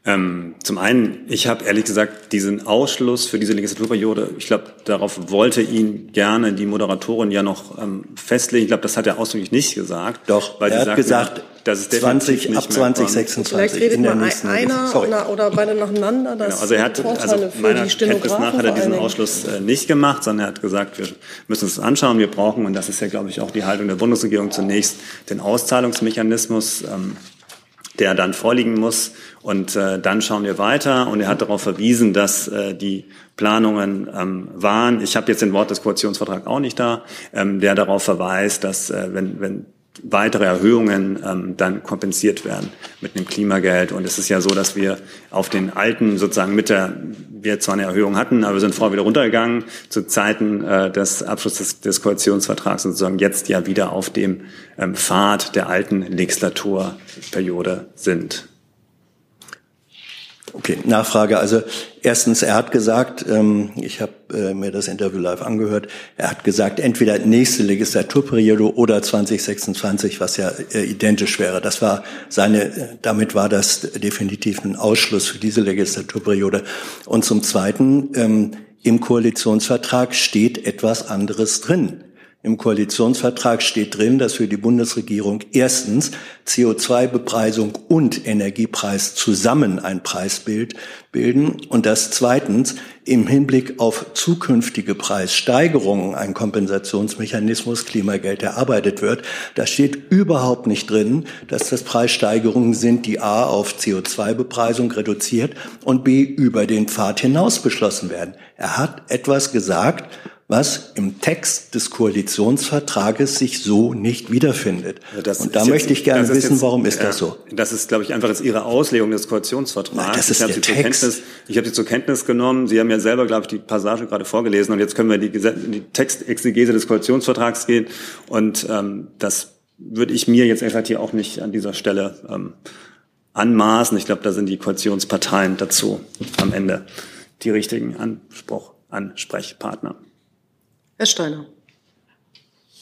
Ähm, zum einen, ich habe ehrlich gesagt diesen Ausschluss für diese Legislaturperiode, ich glaube, darauf wollte ihn gerne die Moderatorin ja noch ähm, festlegen. Ich glaube, das hat er ausdrücklich nicht gesagt. Doch, weil er hat sagt, gesagt, dass es 20 ab 2026 Vielleicht redet in der mal einer oder, oder beide nacheinander. Das genau, also er hat, also meiner Kenntnis nach hat er diesen Ausschluss äh, nicht gemacht, sondern er hat gesagt, wir müssen uns das anschauen. Wir brauchen, und das ist ja, glaube ich, auch die Haltung der Bundesregierung zunächst, den Auszahlungsmechanismus. Ähm, der dann vorliegen muss. Und äh, dann schauen wir weiter. Und er hat darauf verwiesen, dass äh, die Planungen ähm, waren. Ich habe jetzt den Wort des Koalitionsvertrags auch nicht da, ähm, der darauf verweist, dass äh, wenn, wenn weitere Erhöhungen ähm, dann kompensiert werden mit einem Klimageld. Und es ist ja so, dass wir auf den alten sozusagen mit der, wir zwar eine Erhöhung hatten, aber wir sind vorher wieder runtergegangen zu Zeiten äh, des Abschlusses des, Koalitionsvertrags sozusagen jetzt ja wieder auf dem ähm, Pfad der alten Legislaturperiode sind. Okay, Nachfrage. Also erstens, er hat gesagt, ähm, ich habe äh, mir das Interview live angehört, er hat gesagt, entweder nächste Legislaturperiode oder 2026, was ja äh, identisch wäre. Das war seine, damit war das definitiv ein Ausschluss für diese Legislaturperiode. Und zum Zweiten, ähm, im Koalitionsvertrag steht etwas anderes drin. Im Koalitionsvertrag steht drin, dass für die Bundesregierung erstens CO2-Bepreisung und Energiepreis zusammen ein Preisbild bilden und dass zweitens im Hinblick auf zukünftige Preissteigerungen ein Kompensationsmechanismus Klimageld erarbeitet wird. Da steht überhaupt nicht drin, dass das Preissteigerungen sind, die A auf CO2-Bepreisung reduziert und B über den Pfad hinaus beschlossen werden. Er hat etwas gesagt, was im Text des Koalitionsvertrages sich so nicht wiederfindet. Das und da möchte ich gerne wissen, jetzt, warum ist ja, das so? Das ist, glaube ich, einfach jetzt Ihre Auslegung des Koalitionsvertrags. Nein, das ist ich habe der Sie Text. Zur Kenntnis, ich habe Sie zur Kenntnis genommen. Sie haben ja selber, glaube ich, die Passage gerade vorgelesen und jetzt können wir in die, in die Textexegese des Koalitionsvertrags gehen und ähm, das würde ich mir jetzt einfach hier auch nicht an dieser Stelle ähm, anmaßen. Ich glaube, da sind die Koalitionsparteien dazu am Ende die richtigen Anspruch, Ansprechpartner. Herr Steiner.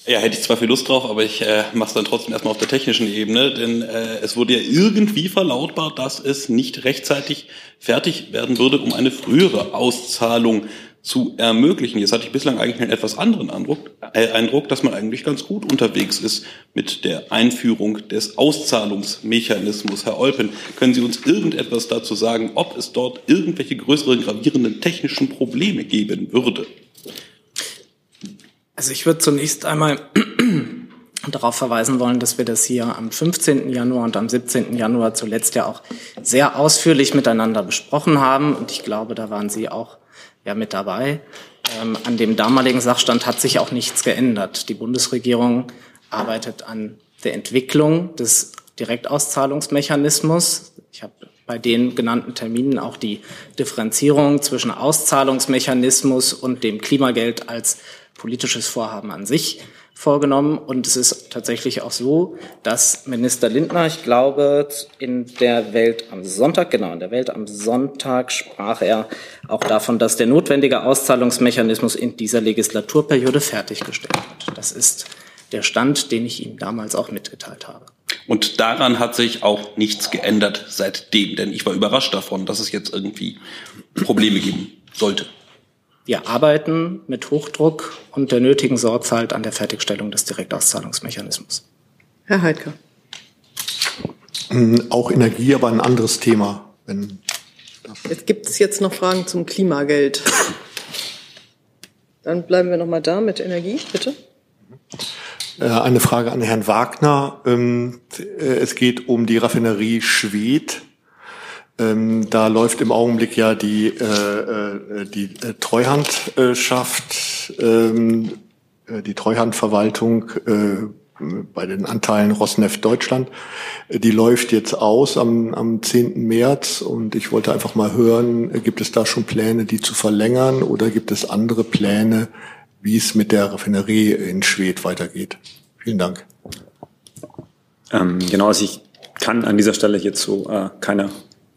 Ja, hätte ich zwar viel Lust drauf, aber ich äh, mache es dann trotzdem erstmal auf der technischen Ebene, denn äh, es wurde ja irgendwie verlautbart, dass es nicht rechtzeitig fertig werden würde, um eine frühere Auszahlung zu ermöglichen. Jetzt hatte ich bislang eigentlich einen etwas anderen Eindruck, äh, Eindruck, dass man eigentlich ganz gut unterwegs ist mit der Einführung des Auszahlungsmechanismus. Herr Olpen, können Sie uns irgendetwas dazu sagen, ob es dort irgendwelche größeren gravierenden technischen Probleme geben würde? Also ich würde zunächst einmal darauf verweisen wollen, dass wir das hier am 15. Januar und am 17. Januar zuletzt ja auch sehr ausführlich miteinander besprochen haben. Und ich glaube, da waren Sie auch ja mit dabei. Ähm, an dem damaligen Sachstand hat sich auch nichts geändert. Die Bundesregierung arbeitet an der Entwicklung des Direktauszahlungsmechanismus. Ich habe bei den genannten Terminen auch die Differenzierung zwischen Auszahlungsmechanismus und dem Klimageld als politisches Vorhaben an sich vorgenommen. Und es ist tatsächlich auch so, dass Minister Lindner, ich glaube, in der Welt am Sonntag, genau, in der Welt am Sonntag sprach er auch davon, dass der notwendige Auszahlungsmechanismus in dieser Legislaturperiode fertiggestellt wird. Das ist der Stand, den ich ihm damals auch mitgeteilt habe. Und daran hat sich auch nichts geändert seitdem, denn ich war überrascht davon, dass es jetzt irgendwie Probleme geben sollte. Wir arbeiten mit Hochdruck und der nötigen Sorgfalt an der Fertigstellung des Direktauszahlungsmechanismus. Herr Heidke. Auch Energie, aber ein anderes Thema. Wenn jetzt gibt es jetzt noch Fragen zum Klimageld. Dann bleiben wir noch mal da mit Energie, bitte. Eine Frage an Herrn Wagner. Es geht um die Raffinerie Schwedt. Ähm, da läuft im Augenblick ja die, äh, äh, die äh, Treuhandschaft, ähm, äh, die Treuhandverwaltung äh, bei den Anteilen Rosneft Deutschland. Die läuft jetzt aus am, am 10. März und ich wollte einfach mal hören, gibt es da schon Pläne, die zu verlängern oder gibt es andere Pläne, wie es mit der Raffinerie in Schwedt weitergeht? Vielen Dank. Ähm, genau, also ich kann an dieser Stelle hierzu äh, keine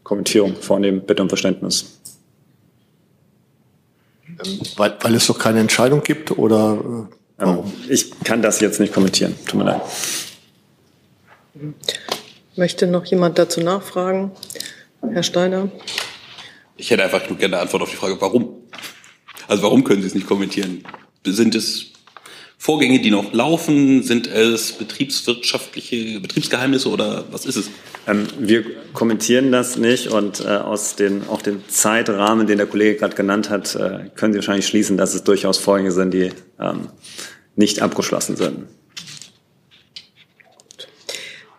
Kommentierung vornehmen. Bitte um Verständnis. Ähm, weil, weil es doch keine Entscheidung gibt oder äh, warum? Ich kann das jetzt nicht kommentieren. Tut mir leid. Möchte noch jemand dazu nachfragen? Herr Steiner? Ich hätte einfach nur gerne eine Antwort auf die Frage, warum? Also warum können Sie es nicht kommentieren? Sind es Vorgänge, die noch laufen? Sind es betriebswirtschaftliche Betriebsgeheimnisse oder was ist es? Ähm, wir kommentieren das nicht und äh, aus den, auch dem Zeitrahmen, den der Kollege gerade genannt hat, äh, können Sie wahrscheinlich schließen, dass es durchaus Vorgänge sind, die ähm, nicht abgeschlossen sind.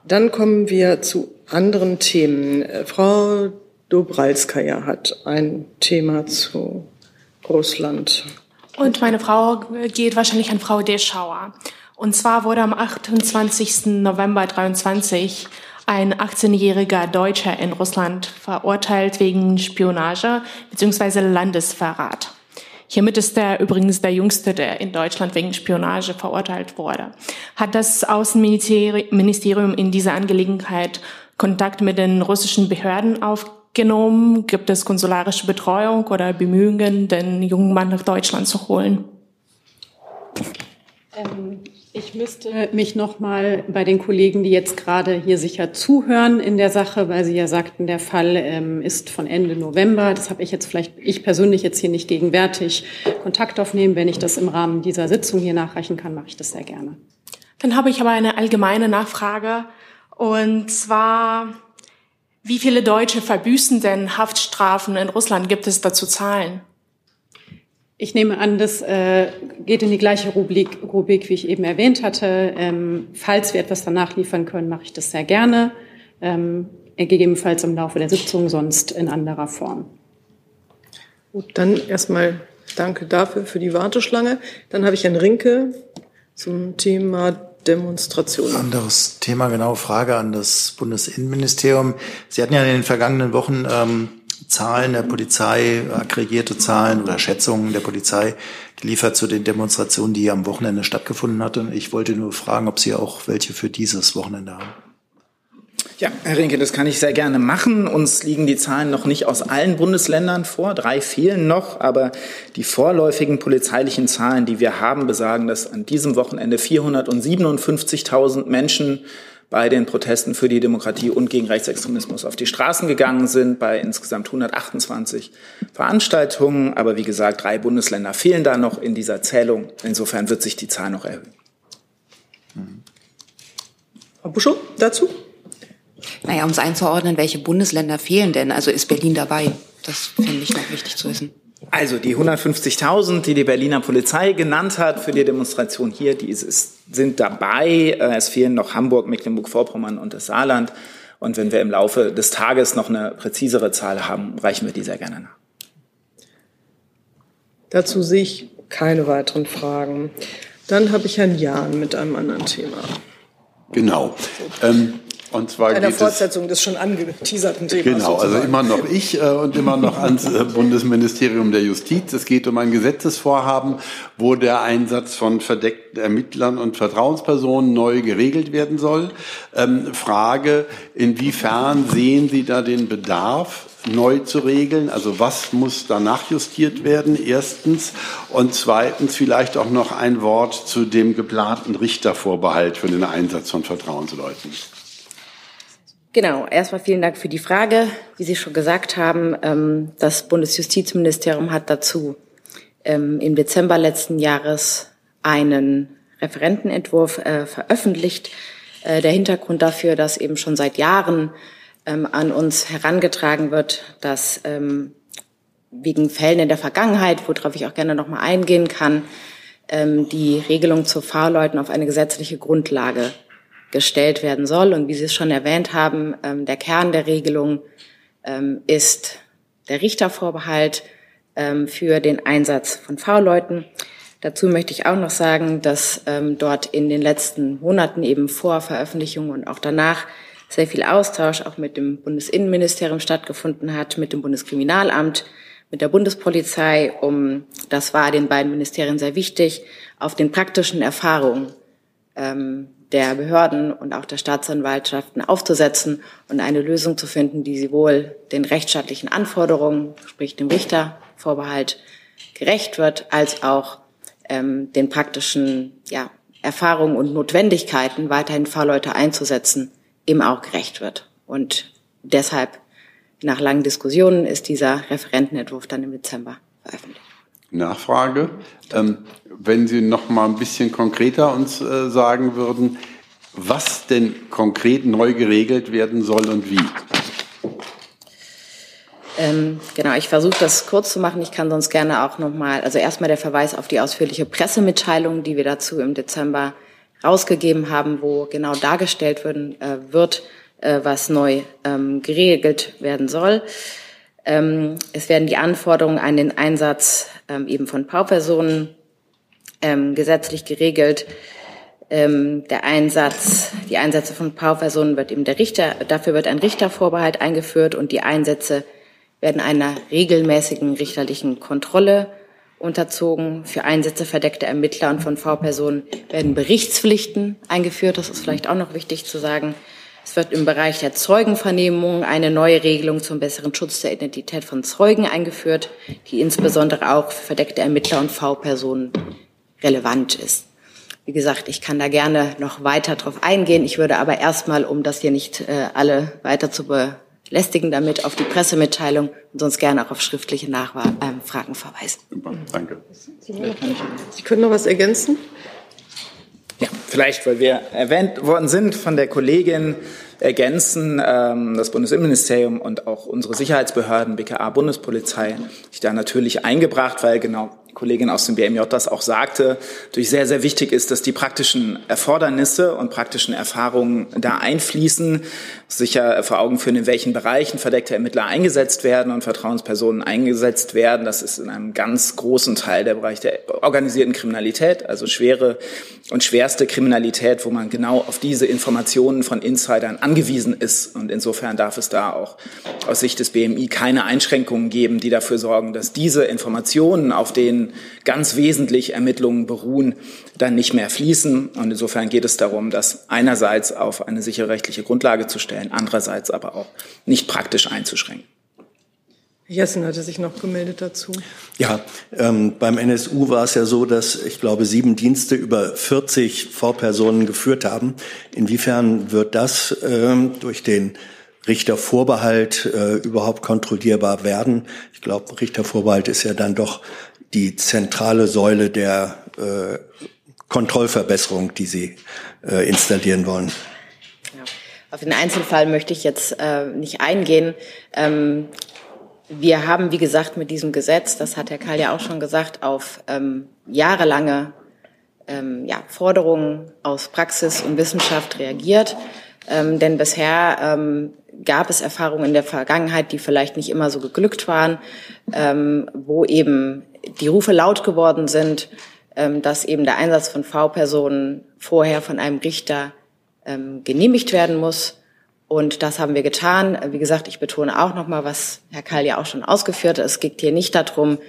Dann kommen wir zu anderen Themen. Äh, Frau Dobralskaya hat ein Thema zu Russland. Und meine Frau geht wahrscheinlich an Frau Deschauer. Und zwar wurde am 28. November 23 ein 18-jähriger Deutscher in Russland verurteilt wegen Spionage bzw. Landesverrat. Hiermit ist er übrigens der jüngste, der in Deutschland wegen Spionage verurteilt wurde. Hat das Außenministerium in dieser Angelegenheit Kontakt mit den russischen Behörden auf, genommen? Gibt es konsularische Betreuung oder Bemühungen, den jungen Mann nach Deutschland zu holen? Ähm, ich müsste mich noch mal bei den Kollegen, die jetzt gerade hier sicher zuhören in der Sache, weil Sie ja sagten, der Fall ähm, ist von Ende November. Das habe ich jetzt vielleicht, ich persönlich jetzt hier nicht gegenwärtig Kontakt aufnehmen. Wenn ich das im Rahmen dieser Sitzung hier nachreichen kann, mache ich das sehr gerne. Dann habe ich aber eine allgemeine Nachfrage. Und zwar, wie viele Deutsche verbüßen denn Haftstrafen in Russland? Gibt es dazu Zahlen? Ich nehme an, das äh, geht in die gleiche Rubrik, Rubrik, wie ich eben erwähnt hatte. Ähm, falls wir etwas danach liefern können, mache ich das sehr gerne. Ähm, gegebenenfalls im Laufe der Sitzung, sonst in anderer Form. Gut, dann erstmal danke dafür für die Warteschlange. Dann habe ich Herrn Rinke zum Thema Demonstrationen. Anderes Thema, genau, Frage an das Bundesinnenministerium. Sie hatten ja in den vergangenen Wochen ähm, Zahlen der Polizei, aggregierte Zahlen oder Schätzungen der Polizei geliefert zu den Demonstrationen, die am Wochenende stattgefunden hatten. Ich wollte nur fragen, ob Sie auch welche für dieses Wochenende haben. Ja, Herr Rinke, das kann ich sehr gerne machen. Uns liegen die Zahlen noch nicht aus allen Bundesländern vor. Drei fehlen noch, aber die vorläufigen polizeilichen Zahlen, die wir haben, besagen, dass an diesem Wochenende 457.000 Menschen bei den Protesten für die Demokratie und gegen Rechtsextremismus auf die Straßen gegangen sind, bei insgesamt 128 Veranstaltungen. Aber wie gesagt, drei Bundesländer fehlen da noch in dieser Zählung. Insofern wird sich die Zahl noch erhöhen. Frau Buschow, dazu? Naja, um es einzuordnen, welche Bundesländer fehlen denn? Also ist Berlin dabei? Das finde ich noch wichtig zu wissen. Also die 150.000, die die Berliner Polizei genannt hat für die Demonstration hier, die ist, sind dabei. Äh, es fehlen noch Hamburg, Mecklenburg-Vorpommern und das Saarland. Und wenn wir im Laufe des Tages noch eine präzisere Zahl haben, reichen wir die sehr gerne nach. Dazu sehe ich keine weiteren Fragen. Dann habe ich Herrn Jahn mit einem anderen Thema. Genau. Ähm, und zwar Einer Fortsetzung des schon angeteaserten Themas. Genau, also sozusagen. also immer noch ich äh, und immer noch ans äh, Bundesministerium der Justiz. Es geht um ein Gesetzesvorhaben, wo der Einsatz von verdeckten Ermittlern und Vertrauenspersonen neu geregelt werden soll. Ähm, Frage, inwiefern sehen Sie da den Bedarf? neu zu regeln? Also was muss da nachjustiert werden? Erstens. Und zweitens vielleicht auch noch ein Wort zu dem geplanten Richtervorbehalt für den Einsatz von Vertrauensleuten. Genau, erstmal vielen Dank für die Frage. Wie Sie schon gesagt haben, ähm, das Bundesjustizministerium hat dazu ähm, im Dezember letzten Jahres einen Referentenentwurf äh, veröffentlicht. Äh, der Hintergrund dafür, dass eben schon seit Jahren ähm, an uns herangetragen wird, dass wegen Fällen in der Vergangenheit, worauf ich auch gerne noch mal eingehen kann, die Regelung zu Fahrleuten auf eine gesetzliche Grundlage gestellt werden soll. Und wie Sie es schon erwähnt haben, ähm, der Kern der Regelung ähm, ist der Richtervorbehalt ähm, für den Einsatz von V-Leuten. Dazu möchte ich auch noch sagen, dass dort in den letzten Monaten eben vor Veröffentlichung und auch danach sehr viel Austausch auch mit dem Bundesinnenministerium stattgefunden hat, mit dem Bundeskriminalamt, mit der Bundespolizei, um, das war den beiden Ministerien sehr wichtig, auf den praktischen Erfahrungen ähm, der Behörden und auch der Staatsanwaltschaften aufzusetzen und eine Lösung zu finden, die sowohl den rechtsstaatlichen Anforderungen, sprich dem Richtervorbehalt, gerecht wird, als auch ähm, den praktischen ja, Erfahrungen und Notwendigkeiten, weiterhin Fahrleute einzusetzen, eben auch gerecht wird. Und deshalb, nach langen Diskussionen, ist dieser Referentenentwurf dann im Dezember veröffentlicht. Nachfrage. Ähm, wenn Sie noch mal ein bisschen konkreter uns äh, sagen würden, was denn konkret neu geregelt werden soll und wie. Ähm, genau, ich versuche das kurz zu machen. Ich kann sonst gerne auch noch mal, also erstmal der Verweis auf die ausführliche Pressemitteilung, die wir dazu im Dezember rausgegeben haben, wo genau dargestellt werden, äh, wird, äh, was neu ähm, geregelt werden soll. Ähm, es werden die Anforderungen an den Einsatz ähm, eben von Paupersonen ähm, gesetzlich geregelt. Der Einsatz, die Einsätze von Paupersonen wird eben der Richter, dafür wird ein Richtervorbehalt eingeführt und die Einsätze werden einer regelmäßigen richterlichen Kontrolle unterzogen. Für Einsätze verdeckter Ermittler und von V-Personen werden Berichtspflichten eingeführt. Das ist vielleicht auch noch wichtig zu sagen. Es wird im Bereich der Zeugenvernehmung eine neue Regelung zum besseren Schutz der Identität von Zeugen eingeführt, die insbesondere auch für verdeckte Ermittler und V-Personen relevant ist. Wie gesagt, ich kann da gerne noch weiter drauf eingehen. Ich würde aber erstmal, um das hier nicht äh, alle weiter zu belästigen, damit auf die Pressemitteilung und sonst gerne auch auf schriftliche Nachfragen äh, verweisen. Super, danke. Sie können noch was ergänzen? Ja, vielleicht, weil wir erwähnt worden sind von der Kollegin, ergänzen ähm, das Bundesinnenministerium und auch unsere Sicherheitsbehörden, BKA, Bundespolizei, sich da natürlich eingebracht, weil genau Kollegin aus dem BMJ das auch sagte, natürlich sehr, sehr wichtig ist, dass die praktischen Erfordernisse und praktischen Erfahrungen da einfließen, sicher vor Augen führen, in welchen Bereichen verdeckte Ermittler eingesetzt werden und Vertrauenspersonen eingesetzt werden. Das ist in einem ganz großen Teil der Bereich der organisierten Kriminalität, also schwere und schwerste Kriminalität, wo man genau auf diese Informationen von Insidern angewiesen ist. Und insofern darf es da auch aus Sicht des BMI keine Einschränkungen geben, die dafür sorgen, dass diese Informationen, auf denen ganz wesentlich Ermittlungen beruhen, dann nicht mehr fließen. Und insofern geht es darum, das einerseits auf eine sichere rechtliche Grundlage zu stellen, andererseits aber auch nicht praktisch einzuschränken. Jessen hatte sich noch gemeldet dazu. Ja, ähm, beim NSU war es ja so, dass ich glaube sieben Dienste über 40 V-Personen geführt haben. Inwiefern wird das ähm, durch den Richtervorbehalt äh, überhaupt kontrollierbar werden? Ich glaube, Richtervorbehalt ist ja dann doch die zentrale Säule der äh, Kontrollverbesserung, die Sie äh, installieren wollen. Ja. Auf den Einzelfall möchte ich jetzt äh, nicht eingehen. Ähm, wir haben, wie gesagt, mit diesem Gesetz, das hat Herr Kahl ja auch schon gesagt, auf ähm, jahrelange ähm, ja, Forderungen aus Praxis und Wissenschaft reagiert. Ähm, denn bisher ähm, gab es Erfahrungen in der Vergangenheit, die vielleicht nicht immer so geglückt waren, ähm, wo eben die Rufe laut geworden sind, dass eben der Einsatz von V-Personen vorher von einem Richter ähm, genehmigt werden muss. Und das haben wir getan. Wie gesagt, ich betone auch nochmal, was Herr Kall ja auch schon ausgeführt hat. Es geht hier nicht darum,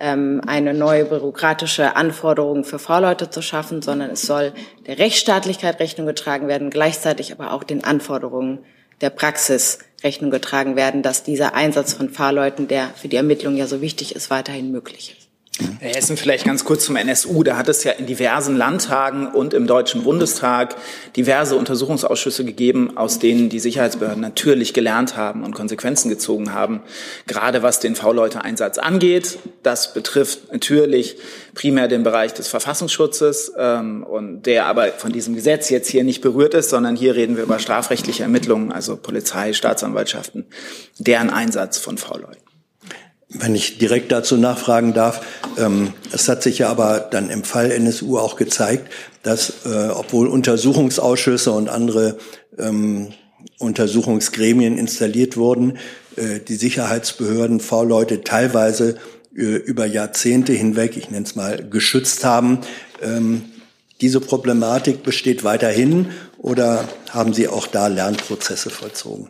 ähm, eine neue bürokratische Anforderung für V-Leute zu schaffen, sondern es soll der Rechtsstaatlichkeit Rechnung getragen werden, gleichzeitig aber auch den Anforderungen der Praxis Rechnung getragen werden, dass dieser Einsatz von Fahrleuten, der für die Ermittlung ja so wichtig ist, weiterhin möglich ist. Herr Hessen, vielleicht ganz kurz zum NSU. Da hat es ja in diversen Landtagen und im Deutschen Bundestag diverse Untersuchungsausschüsse gegeben, aus denen die Sicherheitsbehörden natürlich gelernt haben und Konsequenzen gezogen haben, gerade was den V-Leute-Einsatz angeht. Das betrifft natürlich primär den Bereich des Verfassungsschutzes, ähm, und der aber von diesem Gesetz jetzt hier nicht berührt ist, sondern hier reden wir über strafrechtliche Ermittlungen, also Polizei, Staatsanwaltschaften, deren Einsatz von V-Leuten. Wenn ich direkt dazu nachfragen darf, ähm, es hat sich ja aber dann im Fall NSU auch gezeigt, dass äh, obwohl Untersuchungsausschüsse und andere ähm, Untersuchungsgremien installiert wurden, äh, die Sicherheitsbehörden V-Leute teilweise äh, über Jahrzehnte hinweg, ich nenne es mal, geschützt haben. Ähm, diese Problematik besteht weiterhin oder haben Sie auch da Lernprozesse vollzogen?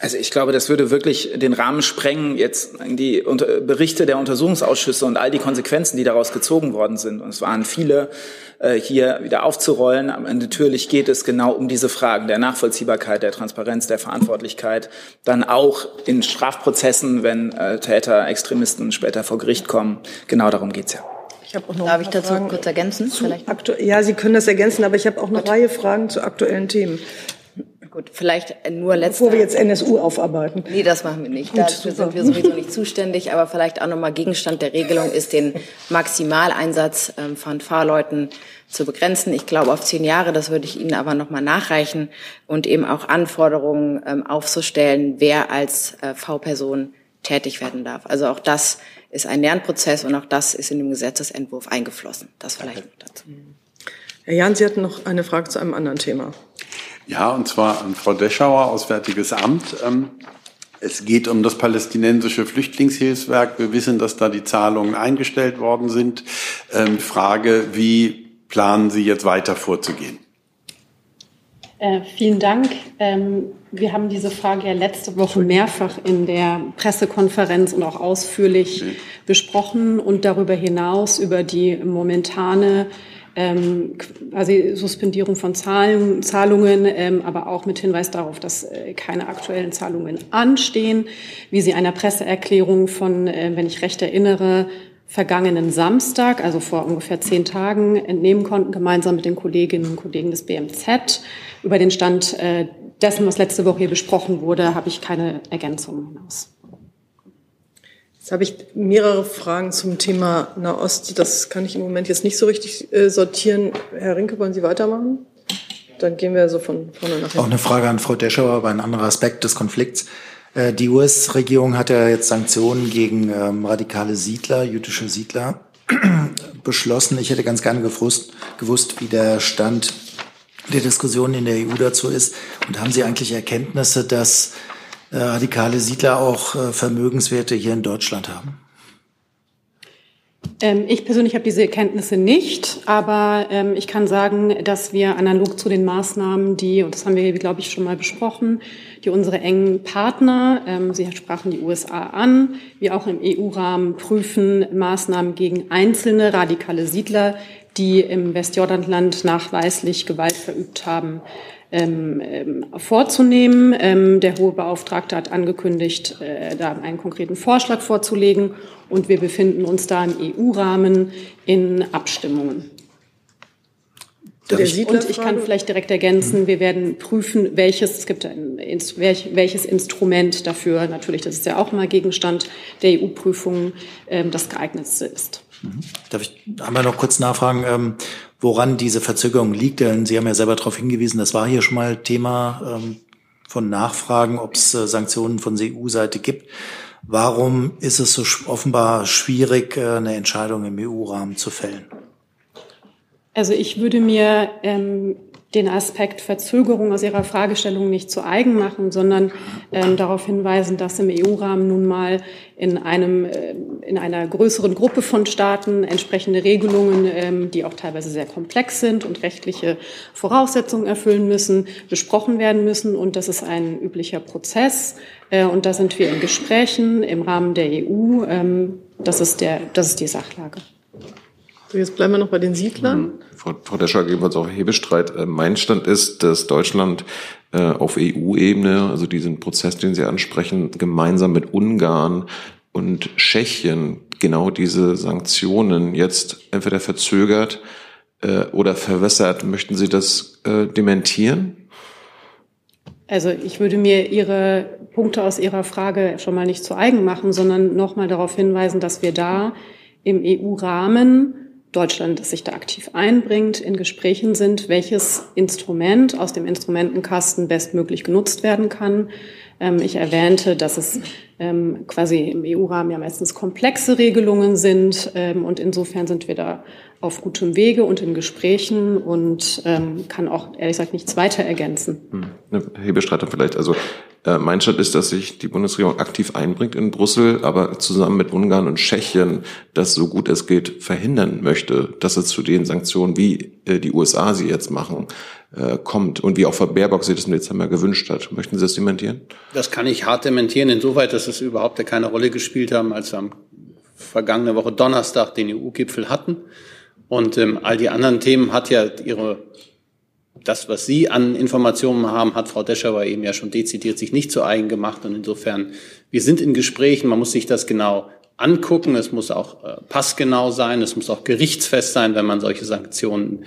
Also ich glaube, das würde wirklich den Rahmen sprengen, jetzt die Berichte der Untersuchungsausschüsse und all die Konsequenzen, die daraus gezogen worden sind. Und es waren viele äh, hier wieder aufzurollen. Aber natürlich geht es genau um diese Fragen der Nachvollziehbarkeit, der Transparenz, der Verantwortlichkeit. Dann auch in Strafprozessen, wenn äh, Täter, Extremisten später vor Gericht kommen. Genau darum geht's ja. Ich habe auch noch Darf ich dazu Fragen kurz ergänzen? Vielleicht? Ja, Sie können das ergänzen, aber ich habe auch eine Gut. Reihe Fragen zu aktuellen Themen. Gut, vielleicht nur letzte. Bevor wir jetzt NSU aufarbeiten. Nee, das machen wir nicht. Gut, Dafür super. sind wir sowieso nicht zuständig. Aber vielleicht auch nochmal Gegenstand der Regelung ist, den Maximaleinsatz ähm, von Fahrleuten zu begrenzen. Ich glaube auf zehn Jahre, das würde ich Ihnen aber nochmal nachreichen und eben auch Anforderungen ähm, aufzustellen, wer als äh, V-Person tätig werden darf. Also auch das ist ein Lernprozess und auch das ist in dem Gesetzesentwurf eingeflossen. Das vielleicht noch dazu. Herr Jahn, Sie hatten noch eine Frage zu einem anderen Thema. Ja, und zwar an Frau Deschauer, Auswärtiges Amt. Ähm, es geht um das palästinensische Flüchtlingshilfswerk. Wir wissen, dass da die Zahlungen eingestellt worden sind. Ähm, Frage, wie planen Sie jetzt weiter vorzugehen? Äh, vielen Dank. Ähm, wir haben diese Frage ja letzte Woche mehrfach in der Pressekonferenz und auch ausführlich mhm. besprochen und darüber hinaus über die momentane ähm, quasi Suspendierung von Zahlen, Zahlungen, ähm, aber auch mit Hinweis darauf, dass äh, keine aktuellen Zahlungen anstehen, wie sie einer Presseerklärung von, äh, wenn ich recht erinnere, vergangenen Samstag, also vor ungefähr zehn Tagen, entnehmen konnten, gemeinsam mit den Kolleginnen und Kollegen des BMZ. Über den Stand äh, dessen, was letzte Woche hier besprochen wurde, habe ich keine Ergänzungen hinaus. Jetzt habe ich mehrere Fragen zum Thema Nahost. Das kann ich im Moment jetzt nicht so richtig äh, sortieren. Herr Rinke, wollen Sie weitermachen? Dann gehen wir so von vorne nach hinten. Auch eine Frage an Frau Deschauer, aber ein anderer Aspekt des Konflikts. Äh, die US-Regierung hat ja jetzt Sanktionen gegen ähm, radikale Siedler, jüdische Siedler beschlossen. Ich hätte ganz gerne gewusst, gewusst, wie der Stand der Diskussion in der EU dazu ist. Und haben Sie eigentlich Erkenntnisse, dass radikale Siedler auch äh, Vermögenswerte hier in Deutschland haben? Ähm, ich persönlich habe diese Erkenntnisse nicht, aber ähm, ich kann sagen, dass wir analog zu den Maßnahmen, die, und das haben wir, glaube ich, schon mal besprochen, die unsere engen Partner, ähm, Sie sprachen die USA an, wir auch im EU-Rahmen prüfen Maßnahmen gegen einzelne radikale Siedler, die im Westjordanland nachweislich Gewalt verübt haben ähm, ähm, vorzunehmen. Ähm, der hohe Beauftragte hat angekündigt, äh, da einen konkreten Vorschlag vorzulegen und wir befinden uns da im EU-Rahmen in Abstimmungen. Und ich kann vielleicht direkt ergänzen, wir werden prüfen, welches, es gibt ein, welches Instrument dafür, natürlich, das ist ja auch mal Gegenstand der EU-Prüfung, ähm, das geeignetste ist. Mhm. Darf ich einmal noch kurz nachfragen, ähm, woran diese Verzögerung liegt? Denn Sie haben ja selber darauf hingewiesen, das war hier schon mal Thema ähm, von Nachfragen, ob es äh, Sanktionen von EU-Seite gibt. Warum ist es so offenbar schwierig, äh, eine Entscheidung im EU-Rahmen zu fällen? Also ich würde mir ähm, den Aspekt Verzögerung aus Ihrer Fragestellung nicht zu eigen machen, sondern ähm, darauf hinweisen, dass im EU-Rahmen nun mal in einem äh, in einer größeren Gruppe von Staaten entsprechende Regelungen, ähm, die auch teilweise sehr komplex sind und rechtliche Voraussetzungen erfüllen müssen, besprochen werden müssen und das ist ein üblicher Prozess äh, und da sind wir in Gesprächen im Rahmen der EU. Ähm, das ist der das ist die Sachlage. So, jetzt bleiben wir noch bei den Siedlern. Mhm. Frau, Frau Descher, geben wir uns auch Hebestreit. Äh, mein Stand ist, dass Deutschland äh, auf EU-Ebene, also diesen Prozess, den Sie ansprechen, gemeinsam mit Ungarn und Tschechien genau diese Sanktionen jetzt entweder verzögert äh, oder verwässert. Möchten Sie das dementieren? Also ich würde mir Ihre Punkte aus Ihrer Frage schon mal nicht zu eigen machen, sondern noch mal darauf hinweisen, dass wir da im EU-Rahmen Deutschland sich da aktiv einbringt, in Gesprächen sind, welches Instrument aus dem Instrumentenkasten bestmöglich genutzt werden kann. Ähm, ich erwähnte, dass es ähm, quasi im EU-Rahmen ja meistens komplexe Regelungen sind ähm, und insofern sind wir da auf gutem Wege und in Gesprächen und kann auch ehrlich gesagt nichts weiter ergänzen. Hm. Eine Hebestreiter vielleicht. Also äh, mein Stand ist, dass sich die Bundesregierung aktiv einbringt in Brüssel, aber zusammen mit Ungarn und Tschechien das so gut es geht verhindern möchte, dass es zu den Sanktionen, wie äh, die USA sie jetzt machen, äh, kommt und wie auch Frau Baerbock sie das im Dezember gewünscht hat. Möchten Sie das dementieren? Das kann ich hart dementieren, insoweit, dass es überhaupt keine Rolle gespielt haben, als wir am vergangene Woche Donnerstag den EU-Gipfel hatten. Und ähm, all die anderen Themen hat ja ihre das, was Sie an Informationen haben, hat Frau Deschauer eben ja schon dezidiert sich nicht zu eigen gemacht. Und insofern, wir sind in Gesprächen, man muss sich das genau angucken, es muss auch äh, passgenau sein, es muss auch gerichtsfest sein, wenn man solche Sanktionen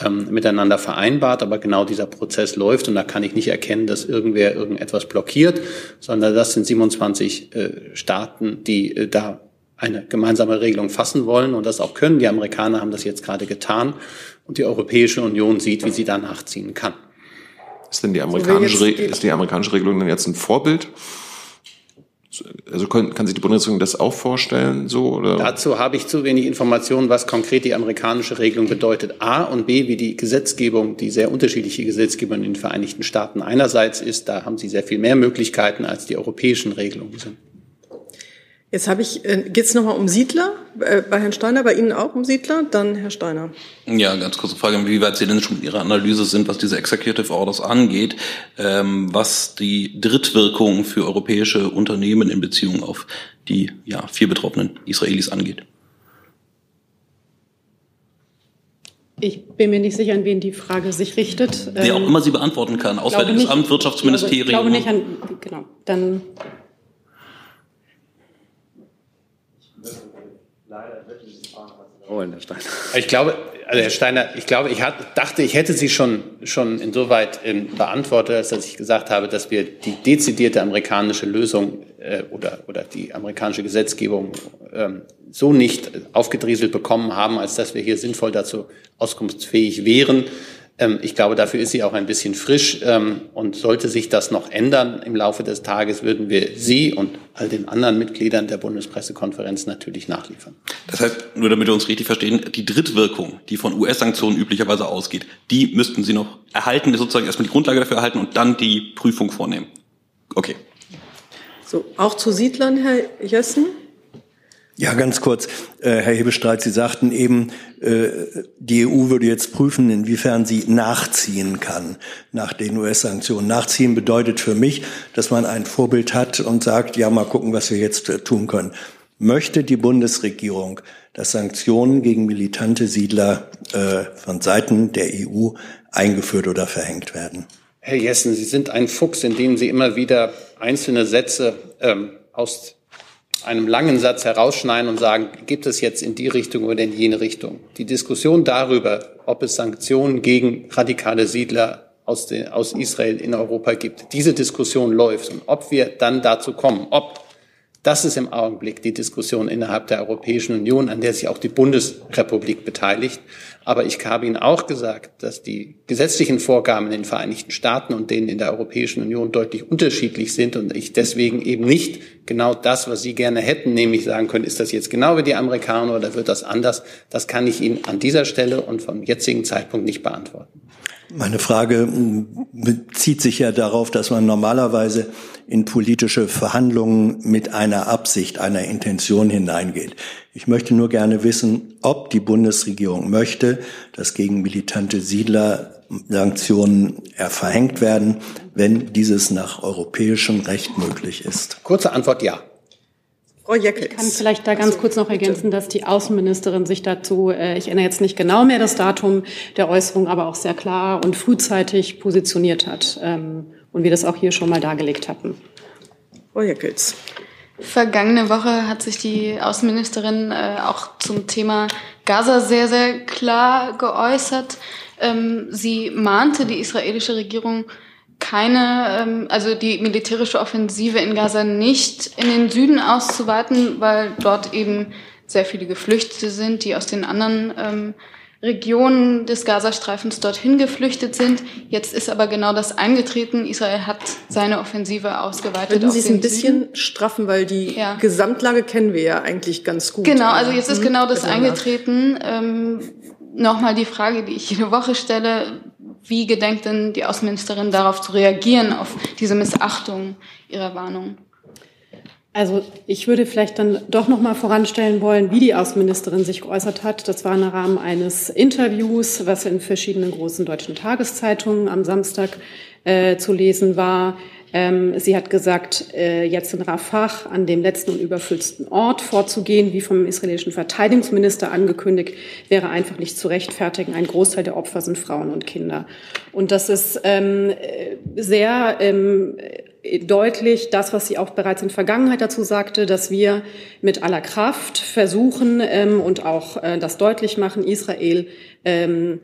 ähm, miteinander vereinbart. Aber genau dieser Prozess läuft und da kann ich nicht erkennen, dass irgendwer irgendetwas blockiert, sondern das sind 27 äh, Staaten, die äh, da eine gemeinsame Regelung fassen wollen und das auch können. Die Amerikaner haben das jetzt gerade getan und die Europäische Union sieht, wie sie da nachziehen kann. Ist denn die amerikanische, so ist die amerikanische Regelung denn jetzt ein Vorbild? Also kann, kann sich die Bundesregierung das auch vorstellen, so oder? Dazu habe ich zu wenig Informationen, was konkret die amerikanische Regelung bedeutet. A und B, wie die Gesetzgebung, die sehr unterschiedliche Gesetzgebung in den Vereinigten Staaten einerseits ist, da haben sie sehr viel mehr Möglichkeiten als die europäischen Regelungen sind. Jetzt habe ich, äh, geht es nochmal um Siedler? Äh, bei Herrn Steiner, bei Ihnen auch um Siedler? Dann Herr Steiner. Ja, ganz kurze Frage, inwieweit Sie denn schon mit Ihrer Analyse sind, was diese Executive Orders angeht, ähm, was die Drittwirkung für europäische Unternehmen in Beziehung auf die ja, vier betroffenen Israelis angeht. Ich bin mir nicht sicher, an wen die Frage sich richtet. Wer auch ähm, immer sie beantworten kann. Auswärtiges Amt, Wirtschaftsministerium. Ich glaube nicht an, genau. Dann. Wiederholen, Herr Steiner. Ich glaube, also Herr Steiner, ich glaube, ich hat, dachte, ich hätte Sie schon, schon insoweit ähm, beantwortet, als dass ich gesagt habe, dass wir die dezidierte amerikanische Lösung äh, oder, oder die amerikanische Gesetzgebung ähm, so nicht aufgedrieselt bekommen haben, als dass wir hier sinnvoll dazu auskunftsfähig wären. Ähm, ich glaube, dafür ist sie auch ein bisschen frisch. Ähm, und sollte sich das noch ändern im Laufe des Tages, würden wir Sie und all den anderen Mitgliedern der Bundespressekonferenz natürlich nachliefern. Das heißt, nur damit wir uns richtig verstehen, die Drittwirkung, die von US-Sanktionen üblicherweise ausgeht, die müssten Sie noch erhalten, sozusagen erstmal die Grundlage dafür erhalten und dann die Prüfung vornehmen. Okay. So, auch zu Siedlern, Herr Jessen? Ja, ganz kurz. Äh, Herr Hebestreit, Sie sagten eben, äh, die EU würde jetzt prüfen, inwiefern sie nachziehen kann nach den US-Sanktionen. Nachziehen bedeutet für mich, dass man ein Vorbild hat und sagt, ja, mal gucken, was wir jetzt äh, tun können. Möchte die Bundesregierung, dass Sanktionen gegen militante Siedler äh, von Seiten der EU eingeführt oder verhängt werden? Herr Jessen, Sie sind ein Fuchs, in dem Sie immer wieder einzelne Sätze ähm, aus einem langen Satz herausschneiden und sagen, gibt es jetzt in die Richtung oder in jene Richtung. Die Diskussion darüber, ob es Sanktionen gegen radikale Siedler aus, den, aus Israel in Europa gibt, diese Diskussion läuft. Und ob wir dann dazu kommen, ob das ist im Augenblick die Diskussion innerhalb der Europäischen Union, an der sich auch die Bundesrepublik beteiligt. Aber ich habe Ihnen auch gesagt, dass die gesetzlichen Vorgaben in den Vereinigten Staaten und denen in der Europäischen Union deutlich unterschiedlich sind und ich deswegen eben nicht genau das, was Sie gerne hätten, nämlich sagen können, ist das jetzt genau wie die Amerikaner oder wird das anders? Das kann ich Ihnen an dieser Stelle und vom jetzigen Zeitpunkt nicht beantworten. Meine Frage bezieht sich ja darauf, dass man normalerweise in politische Verhandlungen mit einer Absicht, einer Intention hineingeht. Ich möchte nur gerne wissen, ob die Bundesregierung möchte, dass gegen militante Siedler Sanktionen verhängt werden, wenn dieses nach europäischem Recht möglich ist. Kurze Antwort ja. Frau Jeckels. Ich kann vielleicht da ganz kurz noch ergänzen, dass die Außenministerin sich dazu, äh, ich erinnere jetzt nicht genau mehr das Datum der Äußerung, aber auch sehr klar und frühzeitig positioniert hat ähm, und wir das auch hier schon mal dargelegt hatten. Frau Jeckels. Vergangene Woche hat sich die Außenministerin äh, auch zum Thema Gaza sehr, sehr klar geäußert. Ähm, sie mahnte die israelische Regierung keine, ähm, also die militärische Offensive in Gaza nicht in den Süden auszuweiten, weil dort eben sehr viele Geflüchtete sind, die aus den anderen ähm, Regionen des Gazastreifens dorthin geflüchtet sind. Jetzt ist aber genau das eingetreten. Israel hat seine Offensive ausgeweitet. Würden Sie es ein bisschen Süden. straffen, weil die ja. Gesamtlage kennen wir ja eigentlich ganz gut. Genau, also jetzt ist hm? genau das eingetreten. Ähm, Nochmal die Frage, die ich jede Woche stelle wie gedenkt denn die Außenministerin darauf zu reagieren, auf diese Missachtung ihrer Warnung? Also ich würde vielleicht dann doch noch mal voranstellen wollen, wie die Außenministerin sich geäußert hat. Das war im Rahmen eines Interviews, was in verschiedenen großen deutschen Tageszeitungen am Samstag äh, zu lesen war. Ähm, sie hat gesagt, äh, jetzt in Rafah an dem letzten und überfüllsten Ort vorzugehen, wie vom israelischen Verteidigungsminister angekündigt, wäre einfach nicht zu rechtfertigen. Ein Großteil der Opfer sind Frauen und Kinder. Und das ist ähm, sehr ähm, deutlich das, was sie auch bereits in Vergangenheit dazu sagte, dass wir mit aller Kraft versuchen ähm, und auch äh, das deutlich machen, Israel ähm,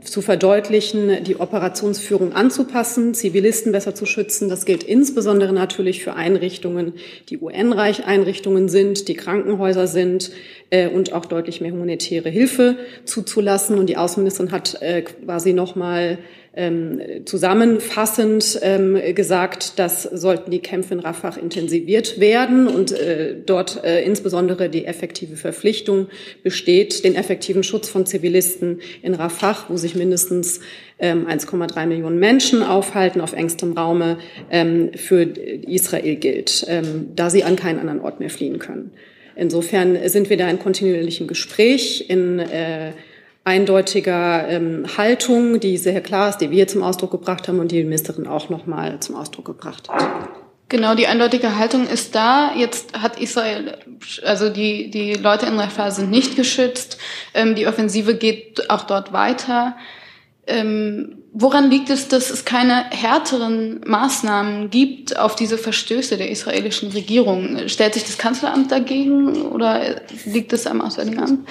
zu verdeutlichen, die Operationsführung anzupassen, Zivilisten besser zu schützen. Das gilt insbesondere natürlich für Einrichtungen, die UN-Einrichtungen sind, die Krankenhäuser sind äh, und auch deutlich mehr humanitäre Hilfe zuzulassen. Und die Außenministerin hat äh, quasi nochmal ähm, zusammenfassend ähm, gesagt, dass sollten die Kämpfe in Rafah intensiviert werden und äh, dort äh, insbesondere die effektive Verpflichtung besteht, den effektiven Schutz von Zivilisten in Rafah, wo sich mindestens ähm, 1,3 Millionen Menschen aufhalten auf engstem Raume, ähm, für Israel gilt, ähm, da sie an keinen anderen Ort mehr fliehen können. Insofern sind wir da in kontinuierlichem Gespräch, in äh, eindeutiger ähm, Haltung, die sehr klar ist, die wir zum Ausdruck gebracht haben und die Ministerin auch noch mal zum Ausdruck gebracht hat. Genau, die eindeutige Haltung ist da. Jetzt hat Israel, also die, die Leute in Rafah sind nicht geschützt. Ähm, die Offensive geht auch dort weiter. Ähm, woran liegt es, dass es keine härteren Maßnahmen gibt auf diese Verstöße der israelischen Regierung? Stellt sich das Kanzleramt dagegen oder liegt es am Auswärtigen Amt?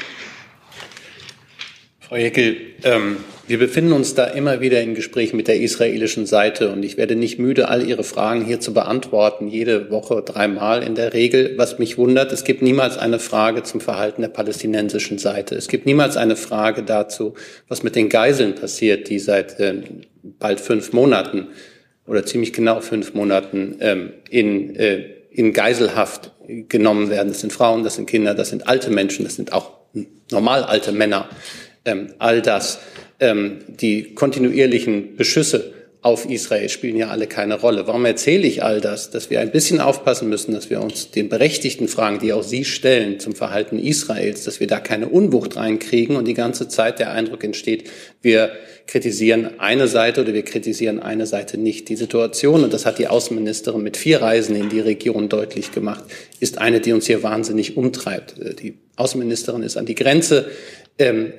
Frau Jeckel, ähm, wir befinden uns da immer wieder in Gesprächen mit der israelischen Seite und ich werde nicht müde, all Ihre Fragen hier zu beantworten, jede Woche dreimal in der Regel. Was mich wundert, es gibt niemals eine Frage zum Verhalten der palästinensischen Seite. Es gibt niemals eine Frage dazu, was mit den Geiseln passiert, die seit äh, bald fünf Monaten oder ziemlich genau fünf Monaten ähm, in, äh, in Geiselhaft genommen werden. Das sind Frauen, das sind Kinder, das sind alte Menschen, das sind auch normal alte Männer. Ähm, all das ähm, die kontinuierlichen Beschüsse auf Israel spielen ja alle keine Rolle. Warum erzähle ich all das? Dass wir ein bisschen aufpassen müssen, dass wir uns den berechtigten Fragen, die auch Sie stellen zum Verhalten Israels, dass wir da keine Unwucht reinkriegen und die ganze Zeit der Eindruck entsteht, wir kritisieren eine Seite oder wir kritisieren eine Seite nicht. Die Situation, und das hat die Außenministerin mit vier Reisen in die Region deutlich gemacht, ist eine, die uns hier wahnsinnig umtreibt. Die Außenministerin ist an die Grenze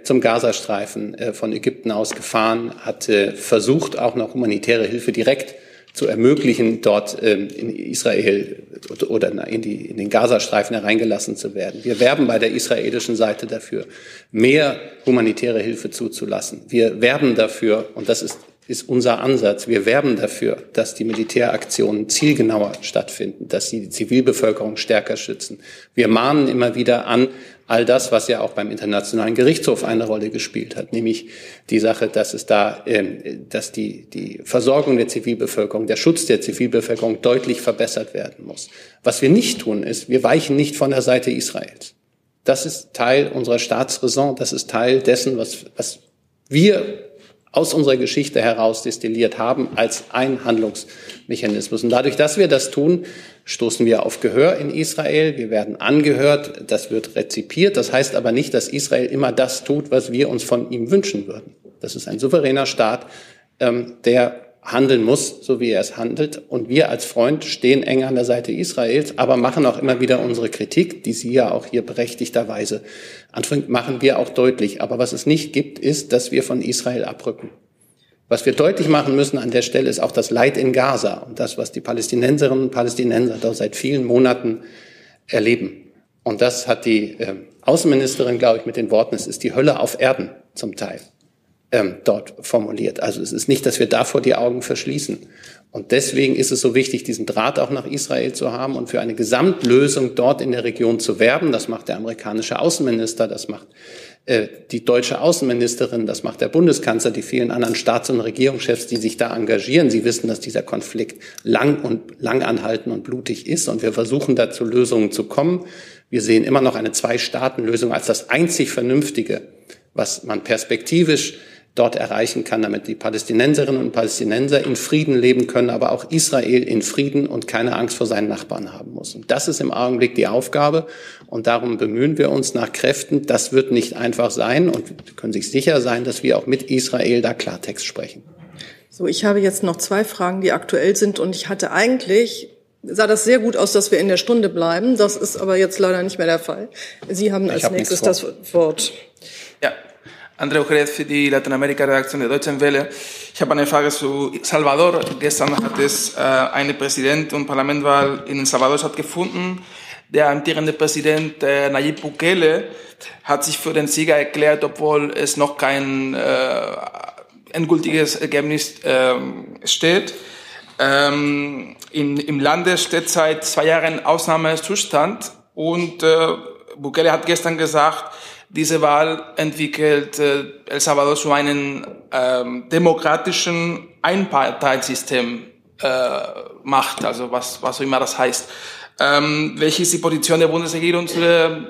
zum Gazastreifen äh, von Ägypten aus gefahren, hat versucht, auch noch humanitäre Hilfe direkt zu ermöglichen, dort ähm, in Israel oder in, die, in den Gazastreifen hereingelassen zu werden. Wir werben bei der israelischen Seite dafür, mehr humanitäre Hilfe zuzulassen. Wir werben dafür, und das ist, ist unser Ansatz, wir werben dafür, dass die Militäraktionen zielgenauer stattfinden, dass sie die Zivilbevölkerung stärker schützen. Wir mahnen immer wieder an, all das, was ja auch beim Internationalen Gerichtshof eine Rolle gespielt hat, nämlich die Sache, dass es da, äh, dass die, die Versorgung der Zivilbevölkerung, der Schutz der Zivilbevölkerung deutlich verbessert werden muss. Was wir nicht tun, ist, wir weichen nicht von der Seite Israels. Das ist Teil unserer Staatsräson, das ist Teil dessen, was, was wir aus unserer Geschichte heraus destilliert haben als ein Handlungsmechanismus. Und dadurch, dass wir das tun, stoßen wir auf Gehör in Israel. Wir werden angehört. Das wird rezipiert. Das heißt aber nicht, dass Israel immer das tut, was wir uns von ihm wünschen würden. Das ist ein souveräner Staat, ähm, der handeln muss, so wie er es handelt. Und wir als Freund stehen eng an der Seite Israels, aber machen auch immer wieder unsere Kritik, die Sie ja auch hier berechtigterweise anfangen, machen wir auch deutlich. Aber was es nicht gibt, ist, dass wir von Israel abrücken. Was wir deutlich machen müssen an der Stelle ist auch das Leid in Gaza und das, was die Palästinenserinnen und Palästinenser dort seit vielen Monaten erleben. Und das hat die äh, Außenministerin, glaube ich, mit den Worten, es ist die Hölle auf Erden zum Teil ähm, dort formuliert. Also es ist nicht, dass wir davor die Augen verschließen. Und deswegen ist es so wichtig, diesen Draht auch nach Israel zu haben und für eine Gesamtlösung dort in der Region zu werben. Das macht der amerikanische Außenminister, das macht äh, die deutsche Außenministerin, das macht der Bundeskanzler, die vielen anderen Staats- und Regierungschefs, die sich da engagieren. Sie wissen, dass dieser Konflikt lang und lang anhalten und blutig ist und wir versuchen da zu Lösungen zu kommen. Wir sehen immer noch eine Zwei-Staaten-Lösung als das einzig Vernünftige, was man perspektivisch dort erreichen kann, damit die Palästinenserinnen und Palästinenser in Frieden leben können, aber auch Israel in Frieden und keine Angst vor seinen Nachbarn haben muss. Und das ist im Augenblick die Aufgabe und darum bemühen wir uns nach Kräften. Das wird nicht einfach sein und Sie können sich sicher sein, dass wir auch mit Israel da Klartext sprechen. So, ich habe jetzt noch zwei Fragen, die aktuell sind und ich hatte eigentlich sah das sehr gut aus, dass wir in der Stunde bleiben. Das ist aber jetzt leider nicht mehr der Fall. Sie haben als hab nächstes das Wort. André Jerez für die Lateinamerika-Redaktion der Deutschen Welle. Ich habe eine Frage zu Salvador. Gestern hat es äh, eine Präsident- und Parlamentwahl in Salvador stattgefunden. Der amtierende Präsident äh, Nayib Bukele hat sich für den Sieger erklärt, obwohl es noch kein äh, endgültiges Ergebnis äh, steht. Ähm, in, Im Lande steht seit zwei Jahren Ausnahmezustand und äh, Bukele hat gestern gesagt, diese Wahl entwickelt äh, El Salvador zu einem ähm, demokratischen Einparteisystem äh, macht, also was, was auch immer das heißt. Ähm, welche ist die Position der Bundesregierung zu der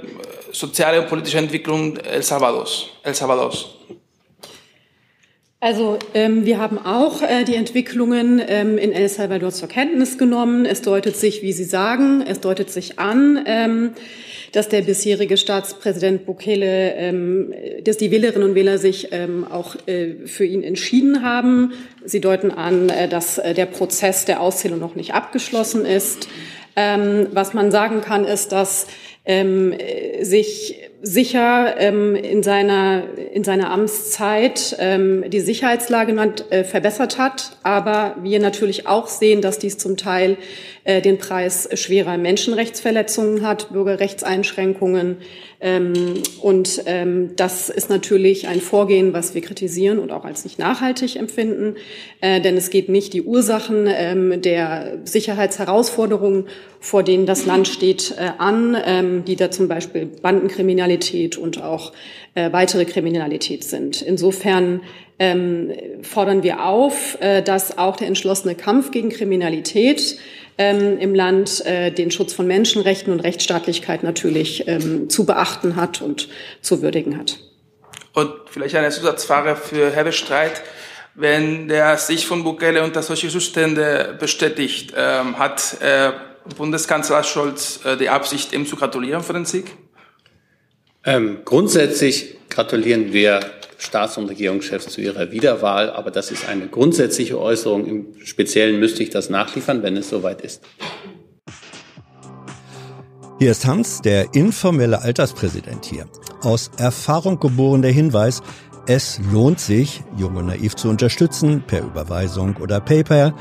sozialen und politischen Entwicklung El Salvadors? El Salvadors? Also ähm, wir haben auch äh, die Entwicklungen ähm, in El Salvador zur Kenntnis genommen. Es deutet sich, wie Sie sagen, es deutet sich an, ähm, dass der bisherige Staatspräsident Bukele, ähm, dass die Wählerinnen und Wähler sich ähm, auch äh, für ihn entschieden haben. Sie deuten an, äh, dass äh, der Prozess der Auszählung noch nicht abgeschlossen ist. Ähm, was man sagen kann, ist, dass ähm, sich sicher ähm, in, seiner, in seiner Amtszeit ähm, die Sicherheitslage äh, verbessert hat, aber wir natürlich auch sehen, dass dies zum Teil äh, den Preis schwerer Menschenrechtsverletzungen hat, Bürgerrechtseinschränkungen. Ähm, und ähm, das ist natürlich ein Vorgehen, was wir kritisieren und auch als nicht nachhaltig empfinden, äh, denn es geht nicht die Ursachen ähm, der Sicherheitsherausforderungen, vor denen das Land steht, äh, an, ähm, die da zum Beispiel Bandenkriminalität und auch äh, weitere Kriminalität sind. Insofern ähm, fordern wir auf, äh, dass auch der entschlossene Kampf gegen Kriminalität ähm, im Land äh, den Schutz von Menschenrechten und Rechtsstaatlichkeit natürlich ähm, zu beachten hat und zu würdigen hat. Und vielleicht eine Zusatzfrage für Herr Bestreit. Wenn der sich von Bukele unter solche Zustände bestätigt, ähm, hat äh, Bundeskanzler Scholz äh, die Absicht, ihm zu gratulieren für den Sieg? Ähm, grundsätzlich gratulieren wir Staats- und Regierungschefs zu ihrer Wiederwahl. Aber das ist eine grundsätzliche Äußerung. Im Speziellen müsste ich das nachliefern, wenn es soweit ist. Hier ist Hans, der informelle Alterspräsident hier. Aus Erfahrung geboren der Hinweis, es lohnt sich, Jung und Naiv zu unterstützen, per Überweisung oder PayPal.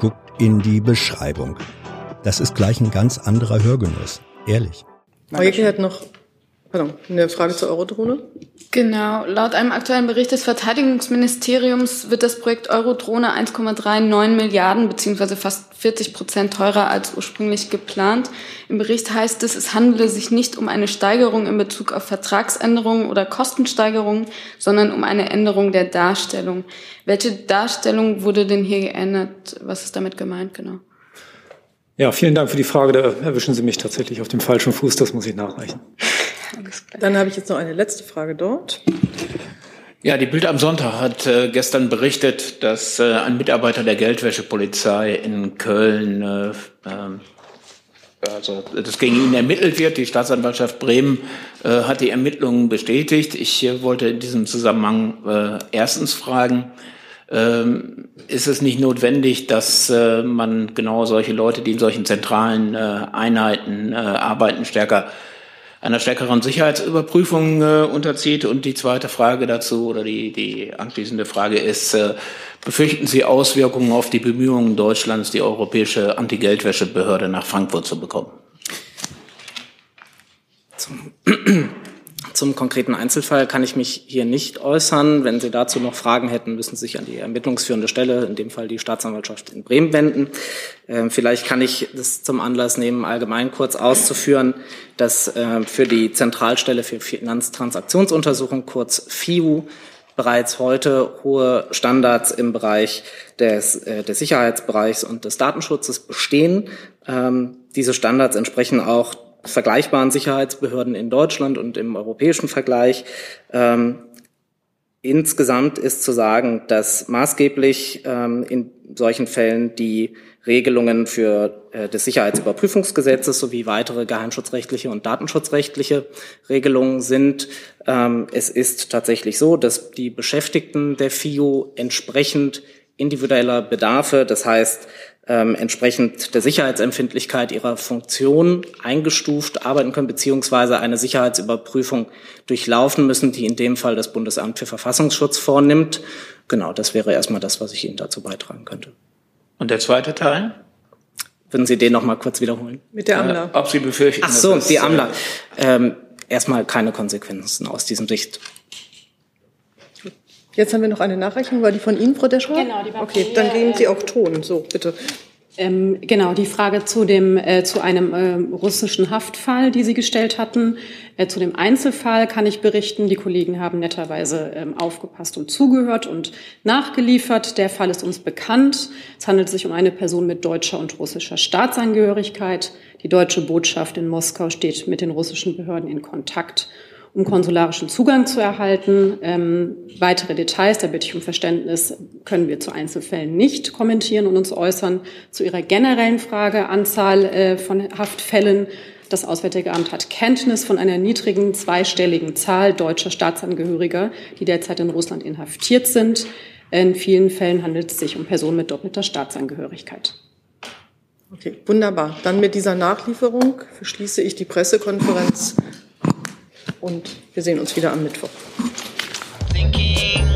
Guckt in die Beschreibung. Das ist gleich ein ganz anderer Hörgenuss. Ehrlich. Euge hat noch Pardon, eine Frage zur Eurodrohne? Genau. Laut einem aktuellen Bericht des Verteidigungsministeriums wird das Projekt Eurodrohne 1,39 Milliarden beziehungsweise fast 40 Prozent teurer als ursprünglich geplant. Im Bericht heißt es, es handele sich nicht um eine Steigerung in Bezug auf Vertragsänderungen oder Kostensteigerungen, sondern um eine Änderung der Darstellung. Welche Darstellung wurde denn hier geändert? Was ist damit gemeint genau? Ja, vielen Dank für die Frage. Da erwischen Sie mich tatsächlich auf dem falschen Fuß. Das muss ich nachreichen. Dann habe ich jetzt noch eine letzte Frage dort. Ja, die Bild am Sonntag hat äh, gestern berichtet, dass äh, ein Mitarbeiter der Geldwäschepolizei in Köln, äh, ähm, also das gegen ihn ermittelt wird. Die Staatsanwaltschaft Bremen äh, hat die Ermittlungen bestätigt. Ich äh, wollte in diesem Zusammenhang äh, erstens fragen, ähm, ist es nicht notwendig, dass äh, man genau solche Leute, die in solchen zentralen äh, Einheiten äh, arbeiten, stärker einer stärkeren Sicherheitsüberprüfung äh, unterzieht. Und die zweite Frage dazu oder die, die anschließende Frage ist, äh, befürchten Sie Auswirkungen auf die Bemühungen Deutschlands, die europäische Anti-Geldwäschebehörde nach Frankfurt zu bekommen? Zum zum konkreten Einzelfall kann ich mich hier nicht äußern. Wenn Sie dazu noch Fragen hätten, müssen Sie sich an die ermittlungsführende Stelle, in dem Fall die Staatsanwaltschaft in Bremen, wenden. Ähm, vielleicht kann ich das zum Anlass nehmen, allgemein kurz auszuführen, dass äh, für die Zentralstelle für Finanztransaktionsuntersuchung, kurz FIU, bereits heute hohe Standards im Bereich des, äh, des Sicherheitsbereichs und des Datenschutzes bestehen. Ähm, diese Standards entsprechen auch vergleichbaren Sicherheitsbehörden in Deutschland und im europäischen Vergleich. Ähm, insgesamt ist zu sagen, dass maßgeblich ähm, in solchen Fällen die Regelungen für äh, des Sicherheitsüberprüfungsgesetzes sowie weitere geheimschutzrechtliche und datenschutzrechtliche Regelungen sind. Ähm, es ist tatsächlich so, dass die Beschäftigten der FIO entsprechend individueller Bedarfe, das heißt ähm, entsprechend der Sicherheitsempfindlichkeit ihrer Funktion eingestuft arbeiten können, beziehungsweise eine Sicherheitsüberprüfung durchlaufen müssen, die in dem Fall das Bundesamt für Verfassungsschutz vornimmt. Genau, das wäre erstmal das, was ich Ihnen dazu beitragen könnte. Und der zweite Teil? Würden Sie den noch mal kurz wiederholen? Mit der AMLA. Äh, ob Sie befürchten, Ach so, die AMLA. Ähm, erstmal keine Konsequenzen aus diesem Sicht Jetzt haben wir noch eine Nachreichung. War die von Ihnen, Frau Deschner? Genau, die war Okay, dann geben Sie auch Ton. So, bitte. Ähm, genau, die Frage zu dem äh, zu einem äh, russischen Haftfall, die Sie gestellt hatten. Äh, zu dem Einzelfall kann ich berichten, die Kollegen haben netterweise ähm, aufgepasst und zugehört und nachgeliefert. Der Fall ist uns bekannt. Es handelt sich um eine Person mit deutscher und russischer Staatsangehörigkeit. Die deutsche Botschaft in Moskau steht mit den russischen Behörden in Kontakt um konsularischen Zugang zu erhalten. Ähm, weitere Details, da bitte ich um Verständnis, können wir zu Einzelfällen nicht kommentieren und uns äußern. Zu Ihrer generellen Frage, Anzahl äh, von Haftfällen. Das Auswärtige Amt hat Kenntnis von einer niedrigen zweistelligen Zahl deutscher Staatsangehöriger, die derzeit in Russland inhaftiert sind. In vielen Fällen handelt es sich um Personen mit doppelter Staatsangehörigkeit. Okay, wunderbar. Dann mit dieser Nachlieferung schließe ich die Pressekonferenz und wir sehen uns wieder am Mittwoch. Thinking.